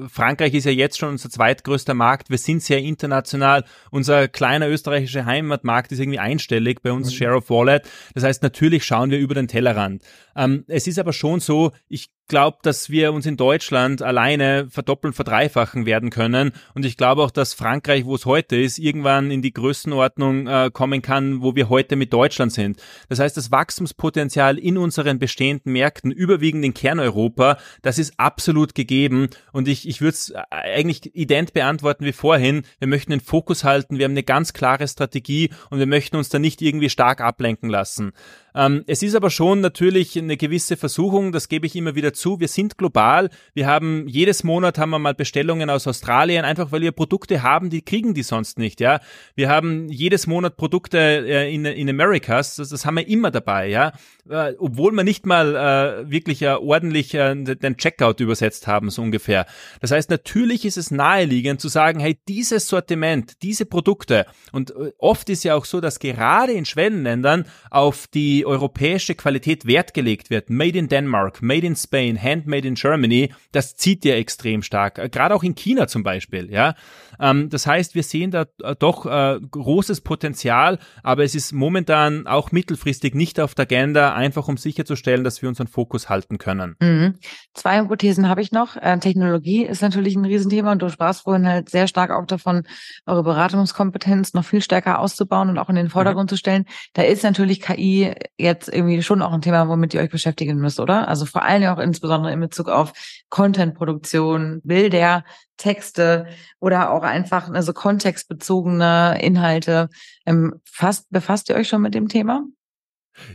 Frankreich ist ja jetzt schon unser zweitgrößter Markt. Wir sind sehr international. Unser kleiner österreichischer Heimatmarkt ist irgendwie einstellig bei uns, mhm. Share of Wallet. Das heißt, natürlich schauen wir über den Tellerrand. Ähm, es ist aber schon so, ich glaube, dass wir uns in Deutschland alleine verdoppeln, verdreifachen werden können. Und ich glaube auch, dass Frankreich, wo es heute ist, irgendwann in die Größenordnung äh, kommen kann, wo wir heute mit Deutschland sind. Das heißt, das Wachstumspotenzial in unseren bestehenden Märkten, überwiegend in Kerneuropa, das ist absolut gegeben. Und ich, ich würde es äh, eigentlich ident beantworten wie vorhin. Wir möchten den Fokus halten, wir haben eine ganz klare Strategie und wir möchten uns da nicht irgendwie stark ablenken lassen. Ähm, es ist aber schon natürlich eine gewisse Versuchung, das gebe ich immer wieder zu. Wir sind global. Wir haben jedes Monat haben wir mal Bestellungen aus Australien, einfach weil wir Produkte haben, die kriegen die sonst nicht. Ja, wir haben jedes Monat Produkte äh, in, in Americas. Das, das haben wir immer dabei. Ja, äh, obwohl wir nicht mal äh, wirklich äh, ordentlich äh, den Checkout übersetzt haben, so ungefähr. Das heißt, natürlich ist es naheliegend zu sagen, hey, dieses Sortiment, diese Produkte und äh, oft ist ja auch so, dass gerade in Schwellenländern auf die europäische Qualität Wert gelegt wird, made in Denmark, made in Spain, handmade in Germany, das zieht ja extrem stark. Äh, gerade auch in China zum Beispiel, ja. Ähm, das heißt, wir sehen da äh, doch äh, großes Potenzial, aber es ist momentan auch mittelfristig nicht auf der Agenda, einfach um sicherzustellen, dass wir unseren Fokus halten können. Mhm. Zwei Hypothesen habe ich noch. Äh, Technologie ist natürlich ein Riesenthema und du sprachst vorhin halt sehr stark auch davon, eure Beratungskompetenz noch viel stärker auszubauen und auch in den Vordergrund mhm. zu stellen. Da ist natürlich KI jetzt irgendwie schon auch ein Thema, womit ihr euch beschäftigen müsst, oder? Also vor allem auch insbesondere in Bezug auf Contentproduktion, Bilder, Texte oder auch einfach also kontextbezogene Inhalte. Ähm, fast, befasst ihr euch schon mit dem Thema?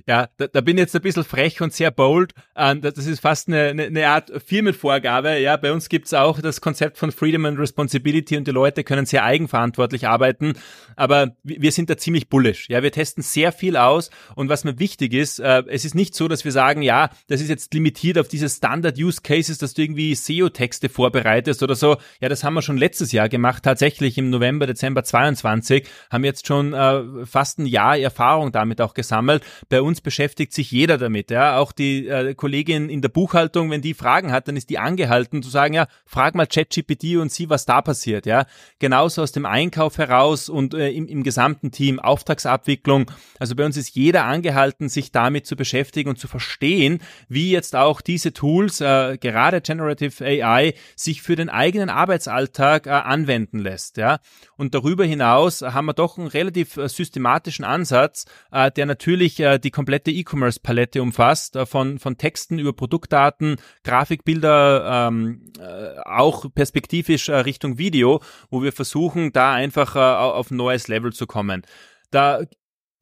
Ja, da, da bin ich jetzt ein bisschen frech und sehr bold. Ähm, das ist fast eine, eine Art Firmenvorgabe. Ja, bei uns gibt's auch das Konzept von Freedom and Responsibility und die Leute können sehr eigenverantwortlich arbeiten. Aber wir sind da ziemlich bullish. Ja, wir testen sehr viel aus und was mir wichtig ist, äh, es ist nicht so, dass wir sagen, ja, das ist jetzt limitiert auf diese Standard-Use-Cases, dass du irgendwie SEO-Texte vorbereitest oder so. Ja, das haben wir schon letztes Jahr gemacht. Tatsächlich im November, Dezember 22 haben wir jetzt schon äh, fast ein Jahr Erfahrung damit auch gesammelt bei uns beschäftigt sich jeder damit. Ja, auch die äh, Kollegin in der Buchhaltung, wenn die Fragen hat, dann ist die angehalten zu sagen, ja, frag mal ChatGPT und sieh, was da passiert. Ja, genauso aus dem Einkauf heraus und äh, im, im gesamten Team Auftragsabwicklung. Also bei uns ist jeder angehalten, sich damit zu beschäftigen und zu verstehen, wie jetzt auch diese Tools, äh, gerade Generative AI, sich für den eigenen Arbeitsalltag äh, anwenden lässt. Ja, und darüber hinaus haben wir doch einen relativ äh, systematischen Ansatz, äh, der natürlich äh, die komplette E-Commerce-Palette umfasst, äh, von, von Texten über Produktdaten, Grafikbilder, ähm, äh, auch perspektivisch äh, Richtung Video, wo wir versuchen, da einfach äh, auf ein neues Level zu kommen. Da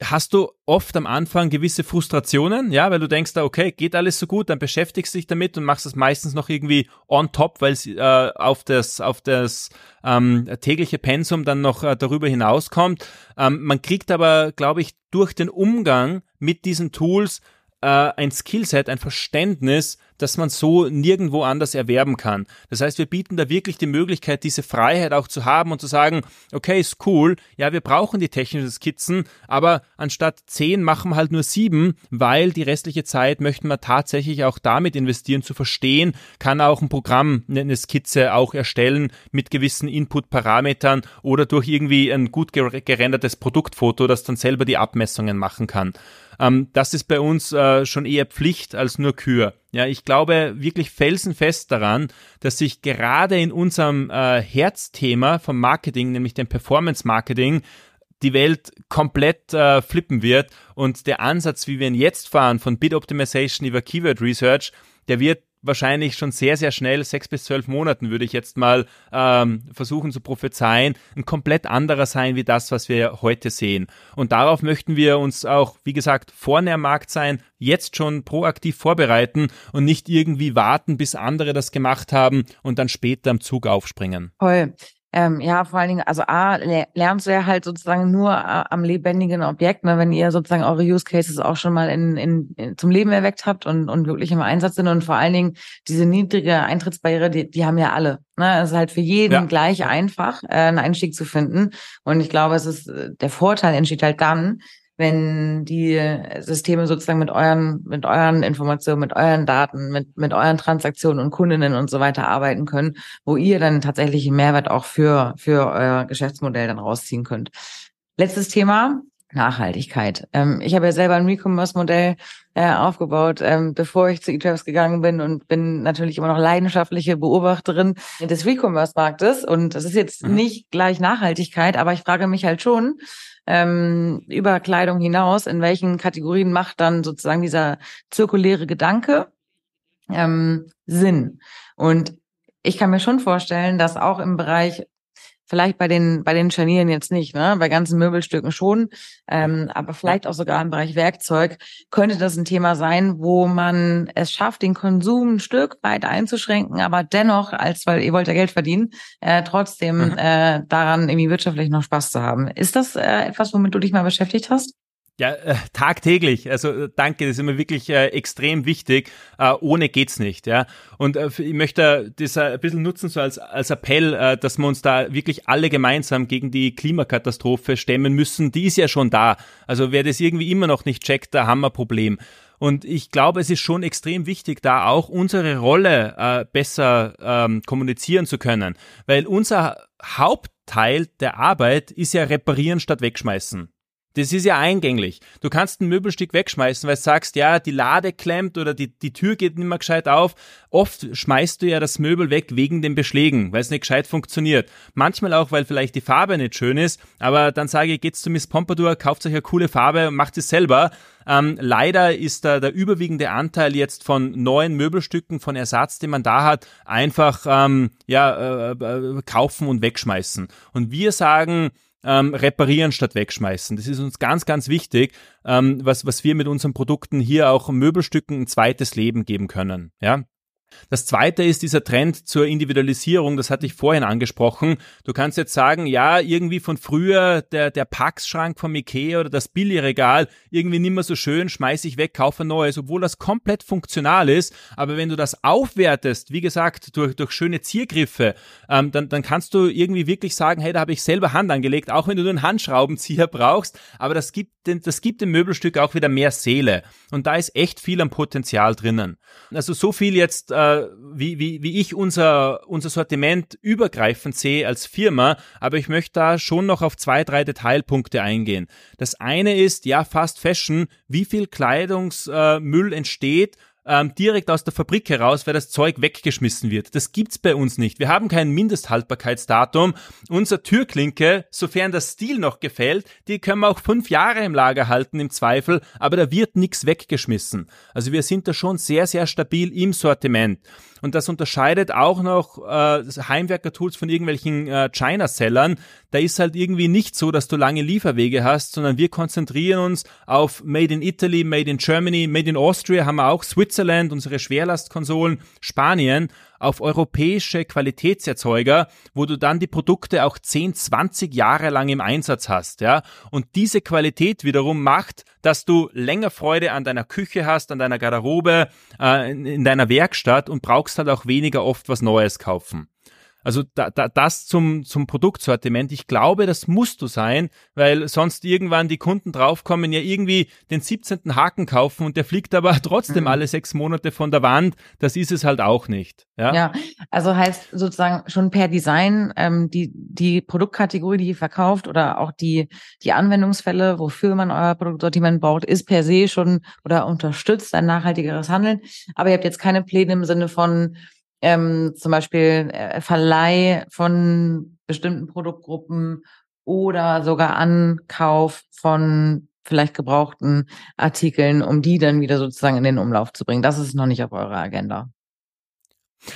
Hast du oft am Anfang gewisse Frustrationen, ja, weil du denkst okay, geht alles so gut, dann beschäftigst du dich damit und machst es meistens noch irgendwie on top, weil es äh, auf das, auf das ähm, tägliche Pensum dann noch äh, darüber hinauskommt. Ähm, man kriegt aber, glaube ich, durch den Umgang mit diesen Tools äh, ein Skillset, ein Verständnis, das man so nirgendwo anders erwerben kann. Das heißt, wir bieten da wirklich die Möglichkeit, diese Freiheit auch zu haben und zu sagen, okay, ist cool, ja, wir brauchen die technischen Skizzen, aber anstatt zehn machen wir halt nur sieben, weil die restliche Zeit möchten wir tatsächlich auch damit investieren, zu verstehen, kann auch ein Programm eine Skizze auch erstellen mit gewissen Input-Parametern oder durch irgendwie ein gut gerendertes Produktfoto, das dann selber die Abmessungen machen kann. Ähm, das ist bei uns äh, schon eher Pflicht als nur Kür. Ja, ich glaube wirklich felsenfest daran, dass sich gerade in unserem äh, Herzthema vom Marketing, nämlich dem Performance Marketing, die Welt komplett äh, flippen wird. Und der Ansatz, wie wir ihn jetzt fahren, von Bid Optimization über Keyword Research, der wird wahrscheinlich schon sehr, sehr schnell, sechs bis zwölf Monaten würde ich jetzt mal ähm, versuchen zu prophezeien, ein komplett anderer sein wie das, was wir heute sehen. Und darauf möchten wir uns auch, wie gesagt, vorne am Markt sein, jetzt schon proaktiv vorbereiten und nicht irgendwie warten, bis andere das gemacht haben und dann später am Zug aufspringen. Toll. Ähm, ja, vor allen Dingen, also A, lernst du ja halt sozusagen nur äh, am lebendigen Objekt, ne, wenn ihr sozusagen eure Use Cases auch schon mal in, in, in zum Leben erweckt habt und, und wirklich im Einsatz sind und vor allen Dingen diese niedrige Eintrittsbarriere, die, die haben ja alle. Ne? Es ist halt für jeden ja. gleich einfach, äh, einen Einstieg zu finden. Und ich glaube, es ist, äh, der Vorteil entsteht halt dann, wenn die Systeme sozusagen mit euren, mit euren Informationen, mit euren Daten, mit, mit euren Transaktionen und Kundinnen und so weiter arbeiten können, wo ihr dann tatsächlich einen Mehrwert auch für, für euer Geschäftsmodell dann rausziehen könnt. Letztes Thema, Nachhaltigkeit. Ähm, ich habe ja selber ein Recommerce-Modell äh, aufgebaut, ähm, bevor ich zu eTrabs gegangen bin und bin natürlich immer noch leidenschaftliche Beobachterin des Recommerce-Marktes. Und das ist jetzt mhm. nicht gleich Nachhaltigkeit, aber ich frage mich halt schon, ähm, über Kleidung hinaus, in welchen Kategorien macht dann sozusagen dieser zirkuläre Gedanke ähm, Sinn? Und ich kann mir schon vorstellen, dass auch im Bereich Vielleicht bei den, bei den Scharnieren jetzt nicht, ne? Bei ganzen Möbelstücken schon. Ähm, aber vielleicht auch sogar im Bereich Werkzeug könnte das ein Thema sein, wo man es schafft, den Konsum ein Stück weit einzuschränken, aber dennoch, als weil ihr wollt ja Geld verdienen, äh, trotzdem mhm. äh, daran irgendwie wirtschaftlich noch Spaß zu haben. Ist das äh, etwas, womit du dich mal beschäftigt hast? Ja, äh, tagtäglich. Also äh, danke, das ist immer wirklich äh, extrem wichtig. Äh, ohne geht's nicht. Ja. Und äh, ich möchte das ein bisschen nutzen so als als Appell, äh, dass wir uns da wirklich alle gemeinsam gegen die Klimakatastrophe stemmen müssen. Die ist ja schon da. Also wer das irgendwie immer noch nicht checkt, da haben wir ein Problem. Und ich glaube, es ist schon extrem wichtig, da auch unsere Rolle äh, besser ähm, kommunizieren zu können, weil unser Hauptteil der Arbeit ist ja reparieren statt wegschmeißen. Das ist ja eingänglich. Du kannst ein Möbelstück wegschmeißen, weil du sagst, ja, die Lade klemmt oder die, die Tür geht nicht mehr gescheit auf. Oft schmeißt du ja das Möbel weg wegen den Beschlägen, weil es nicht gescheit funktioniert. Manchmal auch, weil vielleicht die Farbe nicht schön ist, aber dann sage ich, geht's zu Miss Pompadour, kauft euch eine coole Farbe und macht es selber. Ähm, leider ist da der überwiegende Anteil jetzt von neuen Möbelstücken, von Ersatz, den man da hat, einfach ähm, ja, äh, äh, kaufen und wegschmeißen. Und wir sagen, ähm, reparieren statt wegschmeißen. Das ist uns ganz, ganz wichtig, ähm, was, was wir mit unseren Produkten hier auch Möbelstücken ein zweites Leben geben können. Ja, das zweite ist dieser Trend zur Individualisierung, das hatte ich vorhin angesprochen. Du kannst jetzt sagen, ja, irgendwie von früher der, der Packschrank vom Ikea oder das Billigregal, irgendwie nicht mehr so schön, schmeiß ich weg, kaufe ein neues, obwohl das komplett funktional ist. Aber wenn du das aufwertest, wie gesagt, durch, durch schöne Ziergriffe, ähm, dann, dann kannst du irgendwie wirklich sagen, hey, da habe ich selber Hand angelegt, auch wenn du nur einen Handschraubenzieher brauchst. Aber das gibt, das gibt dem Möbelstück auch wieder mehr Seele. Und da ist echt viel am Potenzial drinnen. Also so viel jetzt äh, wie, wie, wie ich unser, unser Sortiment übergreifend sehe als Firma, aber ich möchte da schon noch auf zwei, drei Detailpunkte eingehen. Das eine ist, ja, Fast Fashion, wie viel Kleidungsmüll äh, entsteht ähm, direkt aus der Fabrik heraus, weil das Zeug weggeschmissen wird. Das gibt's bei uns nicht. Wir haben kein Mindesthaltbarkeitsdatum. Unser Türklinke, sofern der Stil noch gefällt, die können wir auch fünf Jahre im Lager halten im Zweifel, aber da wird nichts weggeschmissen. Also wir sind da schon sehr, sehr stabil im Sortiment. Und das unterscheidet auch noch äh, Heimwerker-Tools von irgendwelchen äh, China-Sellern. Da ist halt irgendwie nicht so, dass du lange Lieferwege hast, sondern wir konzentrieren uns auf Made in Italy, Made in Germany, Made in Austria haben wir auch, Switzerland, unsere Schwerlastkonsolen, Spanien auf europäische Qualitätserzeuger, wo du dann die Produkte auch 10, 20 Jahre lang im Einsatz hast, ja. Und diese Qualität wiederum macht, dass du länger Freude an deiner Küche hast, an deiner Garderobe, äh, in, in deiner Werkstatt und brauchst halt auch weniger oft was Neues kaufen. Also da, da, das zum, zum Produktsortiment. Ich glaube, das musst du sein, weil sonst irgendwann die Kunden draufkommen, ja irgendwie den 17. Haken kaufen und der fliegt aber *laughs* trotzdem mhm. alle sechs Monate von der Wand. Das ist es halt auch nicht. Ja, ja also heißt sozusagen schon per Design ähm, die, die Produktkategorie, die ihr verkauft oder auch die, die Anwendungsfälle, wofür man euer Produktsortiment braucht, ist per se schon oder unterstützt ein nachhaltigeres Handeln. Aber ihr habt jetzt keine Pläne im Sinne von, ähm, zum Beispiel äh, Verleih von bestimmten Produktgruppen oder sogar Ankauf von vielleicht gebrauchten Artikeln, um die dann wieder sozusagen in den Umlauf zu bringen. Das ist noch nicht auf eurer Agenda.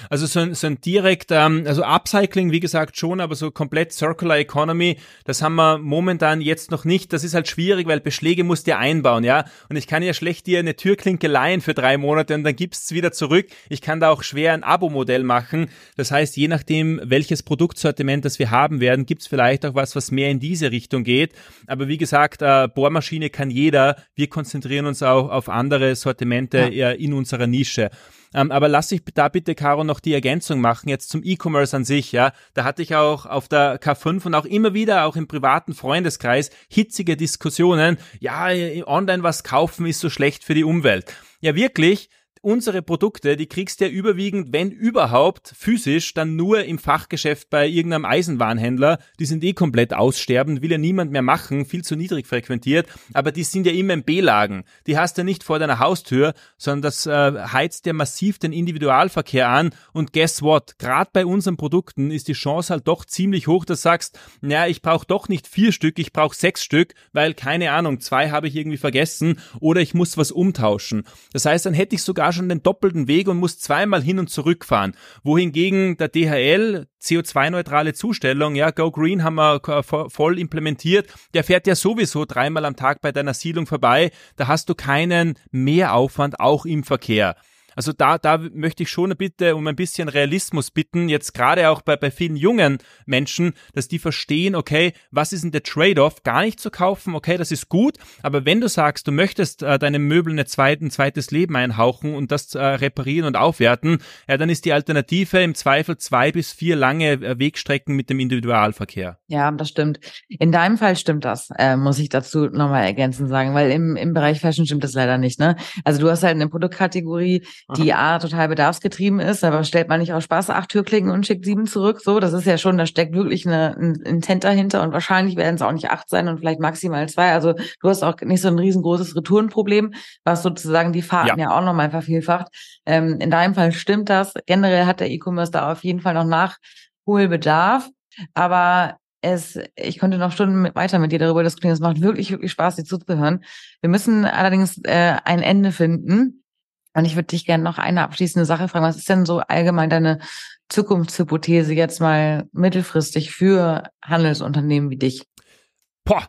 Also so ein, so ein direkt, ähm, also Upcycling, wie gesagt, schon, aber so komplett Circular Economy, das haben wir momentan jetzt noch nicht. Das ist halt schwierig, weil Beschläge musst du ja einbauen, ja. Und ich kann ja schlecht dir eine Türklinke leihen für drei Monate und dann gibt's wieder zurück. Ich kann da auch schwer ein Abo-Modell machen. Das heißt, je nachdem, welches Produktsortiment das wir haben werden, gibt's vielleicht auch was, was mehr in diese Richtung geht. Aber wie gesagt, äh, Bohrmaschine kann jeder. Wir konzentrieren uns auch auf andere Sortimente ja. in unserer Nische. Ähm, aber lass ich da bitte, Caro, noch die Ergänzung machen, jetzt zum E-Commerce an sich, ja. Da hatte ich auch auf der K5 und auch immer wieder, auch im privaten Freundeskreis, hitzige Diskussionen. Ja, online was kaufen ist so schlecht für die Umwelt. Ja, wirklich, unsere Produkte, die kriegst du ja überwiegend, wenn überhaupt, physisch, dann nur im Fachgeschäft bei irgendeinem Eisenwarenhändler. Die sind eh komplett aussterbend, will ja niemand mehr machen, viel zu niedrig frequentiert, aber die sind ja immer in B-Lagen. Die hast du nicht vor deiner Haustür, sondern das äh, heizt ja massiv den Individualverkehr an und guess what? Gerade bei unseren Produkten ist die Chance halt doch ziemlich hoch, dass du sagst, naja, ich brauche doch nicht vier Stück, ich brauche sechs Stück, weil keine Ahnung, zwei habe ich irgendwie vergessen oder ich muss was umtauschen. Das heißt, dann hätte ich sogar schon den doppelten Weg und muss zweimal hin und zurück fahren. Wohingegen der DHL CO2-neutrale Zustellung, ja, Go Green haben wir voll implementiert. Der fährt ja sowieso dreimal am Tag bei deiner Siedlung vorbei. Da hast du keinen Mehraufwand auch im Verkehr. Also da, da möchte ich schon bitte um ein bisschen Realismus bitten, jetzt gerade auch bei, bei vielen jungen Menschen, dass die verstehen, okay, was ist denn der Trade-off? Gar nicht zu kaufen, okay, das ist gut, aber wenn du sagst, du möchtest äh, deinem Möbel eine zweite, ein zweites Leben einhauchen und das äh, reparieren und aufwerten, ja, dann ist die Alternative im Zweifel zwei bis vier lange äh, Wegstrecken mit dem Individualverkehr. Ja, das stimmt. In deinem Fall stimmt das, äh, muss ich dazu nochmal ergänzend sagen, weil im, im Bereich Fashion stimmt das leider nicht. Ne? Also du hast halt eine Produktkategorie, die A total bedarfsgetrieben ist, aber stellt man nicht aus Spaß acht Türklingen und schickt sieben zurück. So, das ist ja schon, da steckt wirklich eine, ein Intent dahinter und wahrscheinlich werden es auch nicht acht sein und vielleicht maximal zwei. Also du hast auch nicht so ein riesengroßes Retourenproblem, was sozusagen die Fahrten ja, ja auch nochmal vervielfacht. Ähm, in deinem Fall stimmt das. Generell hat der E-Commerce da auf jeden Fall noch Nachholbedarf. Aber es, ich könnte noch Stunden mit, weiter mit dir darüber diskutieren. Es macht wirklich, wirklich Spaß, dir zuzuhören. Wir müssen allerdings äh, ein Ende finden. Und ich würde dich gerne noch eine abschließende Sache fragen. Was ist denn so allgemein deine Zukunftshypothese jetzt mal mittelfristig für Handelsunternehmen wie dich? Boah,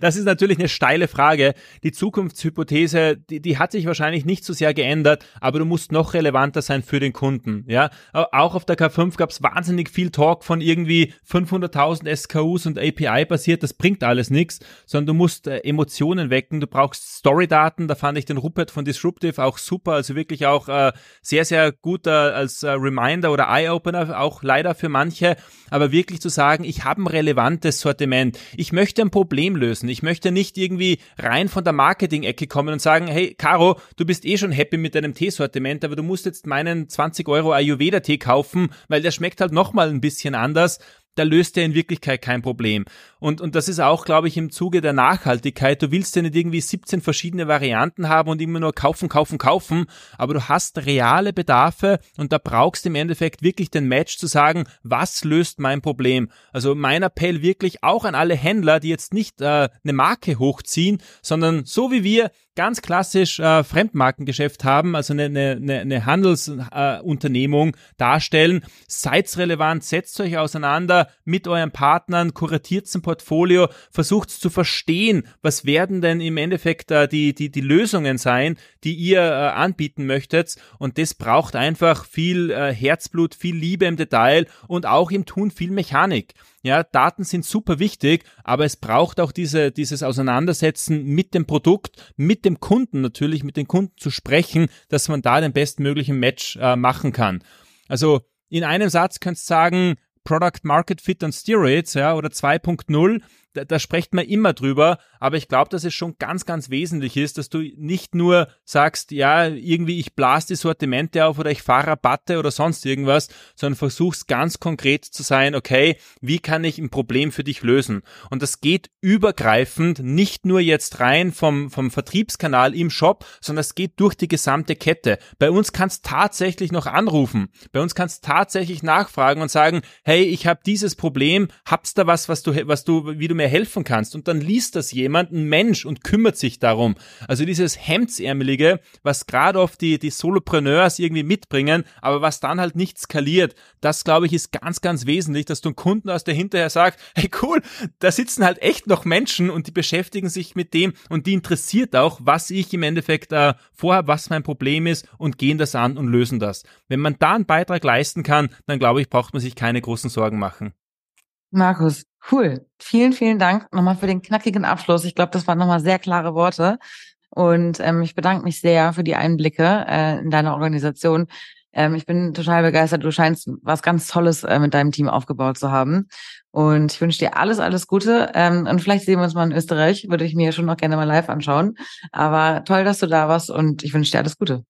das ist natürlich eine steile Frage. Die Zukunftshypothese, die, die hat sich wahrscheinlich nicht so sehr geändert, aber du musst noch relevanter sein für den Kunden. Ja, auch auf der K5 gab es wahnsinnig viel Talk von irgendwie 500.000 SKUs und API basiert. Das bringt alles nichts, sondern du musst äh, Emotionen wecken. Du brauchst Storydaten. Da fand ich den Rupert von Disruptive auch super. Also wirklich auch äh, sehr, sehr gut äh, als äh, Reminder oder Eye-Opener, auch leider für manche. Aber wirklich zu sagen, ich habe ein relevantes Sortiment. Ich möchte ein Problem lösen. Ich möchte nicht irgendwie rein von der Marketing-Ecke kommen und sagen, hey, Caro, du bist eh schon happy mit deinem Teesortiment, aber du musst jetzt meinen 20 Euro Ayurveda-Tee kaufen, weil der schmeckt halt nochmal ein bisschen anders da löst er in Wirklichkeit kein Problem. Und, und das ist auch, glaube ich, im Zuge der Nachhaltigkeit. Du willst ja nicht irgendwie 17 verschiedene Varianten haben und immer nur kaufen, kaufen, kaufen, aber du hast reale Bedarfe und da brauchst du im Endeffekt wirklich den Match zu sagen, was löst mein Problem? Also mein Appell wirklich auch an alle Händler, die jetzt nicht äh, eine Marke hochziehen, sondern so wie wir ganz klassisch äh, Fremdmarkengeschäft haben, also eine, eine, eine Handelsunternehmung äh, darstellen. Seid relevant, setzt euch auseinander mit euren Partnern, kuratiert ein Portfolio, versucht zu verstehen, was werden denn im Endeffekt äh, die, die, die Lösungen sein, die ihr äh, anbieten möchtet. Und das braucht einfach viel äh, Herzblut, viel Liebe im Detail und auch im Tun viel Mechanik. Ja, Daten sind super wichtig, aber es braucht auch diese, dieses Auseinandersetzen mit dem Produkt, mit dem Kunden natürlich, mit den Kunden zu sprechen, dass man da den bestmöglichen Match äh, machen kann. Also in einem Satz könntest du sagen, Product Market Fit on Steroids, ja, oder 2.0 da, da spricht man immer drüber, aber ich glaube, dass es schon ganz, ganz wesentlich ist, dass du nicht nur sagst, ja, irgendwie ich blase die Sortimente auf oder ich fahre Rabatte oder sonst irgendwas, sondern versuchst ganz konkret zu sein, okay, wie kann ich ein Problem für dich lösen? Und das geht übergreifend, nicht nur jetzt rein vom, vom Vertriebskanal im Shop, sondern es geht durch die gesamte Kette. Bei uns kannst tatsächlich noch anrufen. Bei uns kannst tatsächlich nachfragen und sagen, hey, ich habe dieses Problem, hab's da was, was du, was du, wie du mir helfen kannst. Und dann liest das jemand, ein Mensch, und kümmert sich darum. Also dieses Hemdsärmelige, was gerade oft die, die Solopreneurs irgendwie mitbringen, aber was dann halt nicht skaliert, das glaube ich ist ganz, ganz wesentlich, dass du einen Kunden aus der hinterher sagst, *laughs* hey cool, da sitzen halt echt noch Menschen und die beschäftigen sich mit dem und die interessiert auch, was ich im Endeffekt äh, vorhabe, was mein Problem ist und gehen das an und lösen das. Wenn man da einen Beitrag leisten kann, dann glaube ich, braucht man sich keine großen Sorgen machen. Markus, cool. Vielen, vielen Dank nochmal für den knackigen Abschluss. Ich glaube, das waren nochmal sehr klare Worte. Und ähm, ich bedanke mich sehr für die Einblicke äh, in deine Organisation. Ähm, ich bin total begeistert. Du scheinst was ganz Tolles äh, mit deinem Team aufgebaut zu haben. Und ich wünsche dir alles, alles Gute. Ähm, und vielleicht sehen wir uns mal in Österreich. Würde ich mir schon noch gerne mal live anschauen. Aber toll, dass du da warst und ich wünsche dir alles Gute.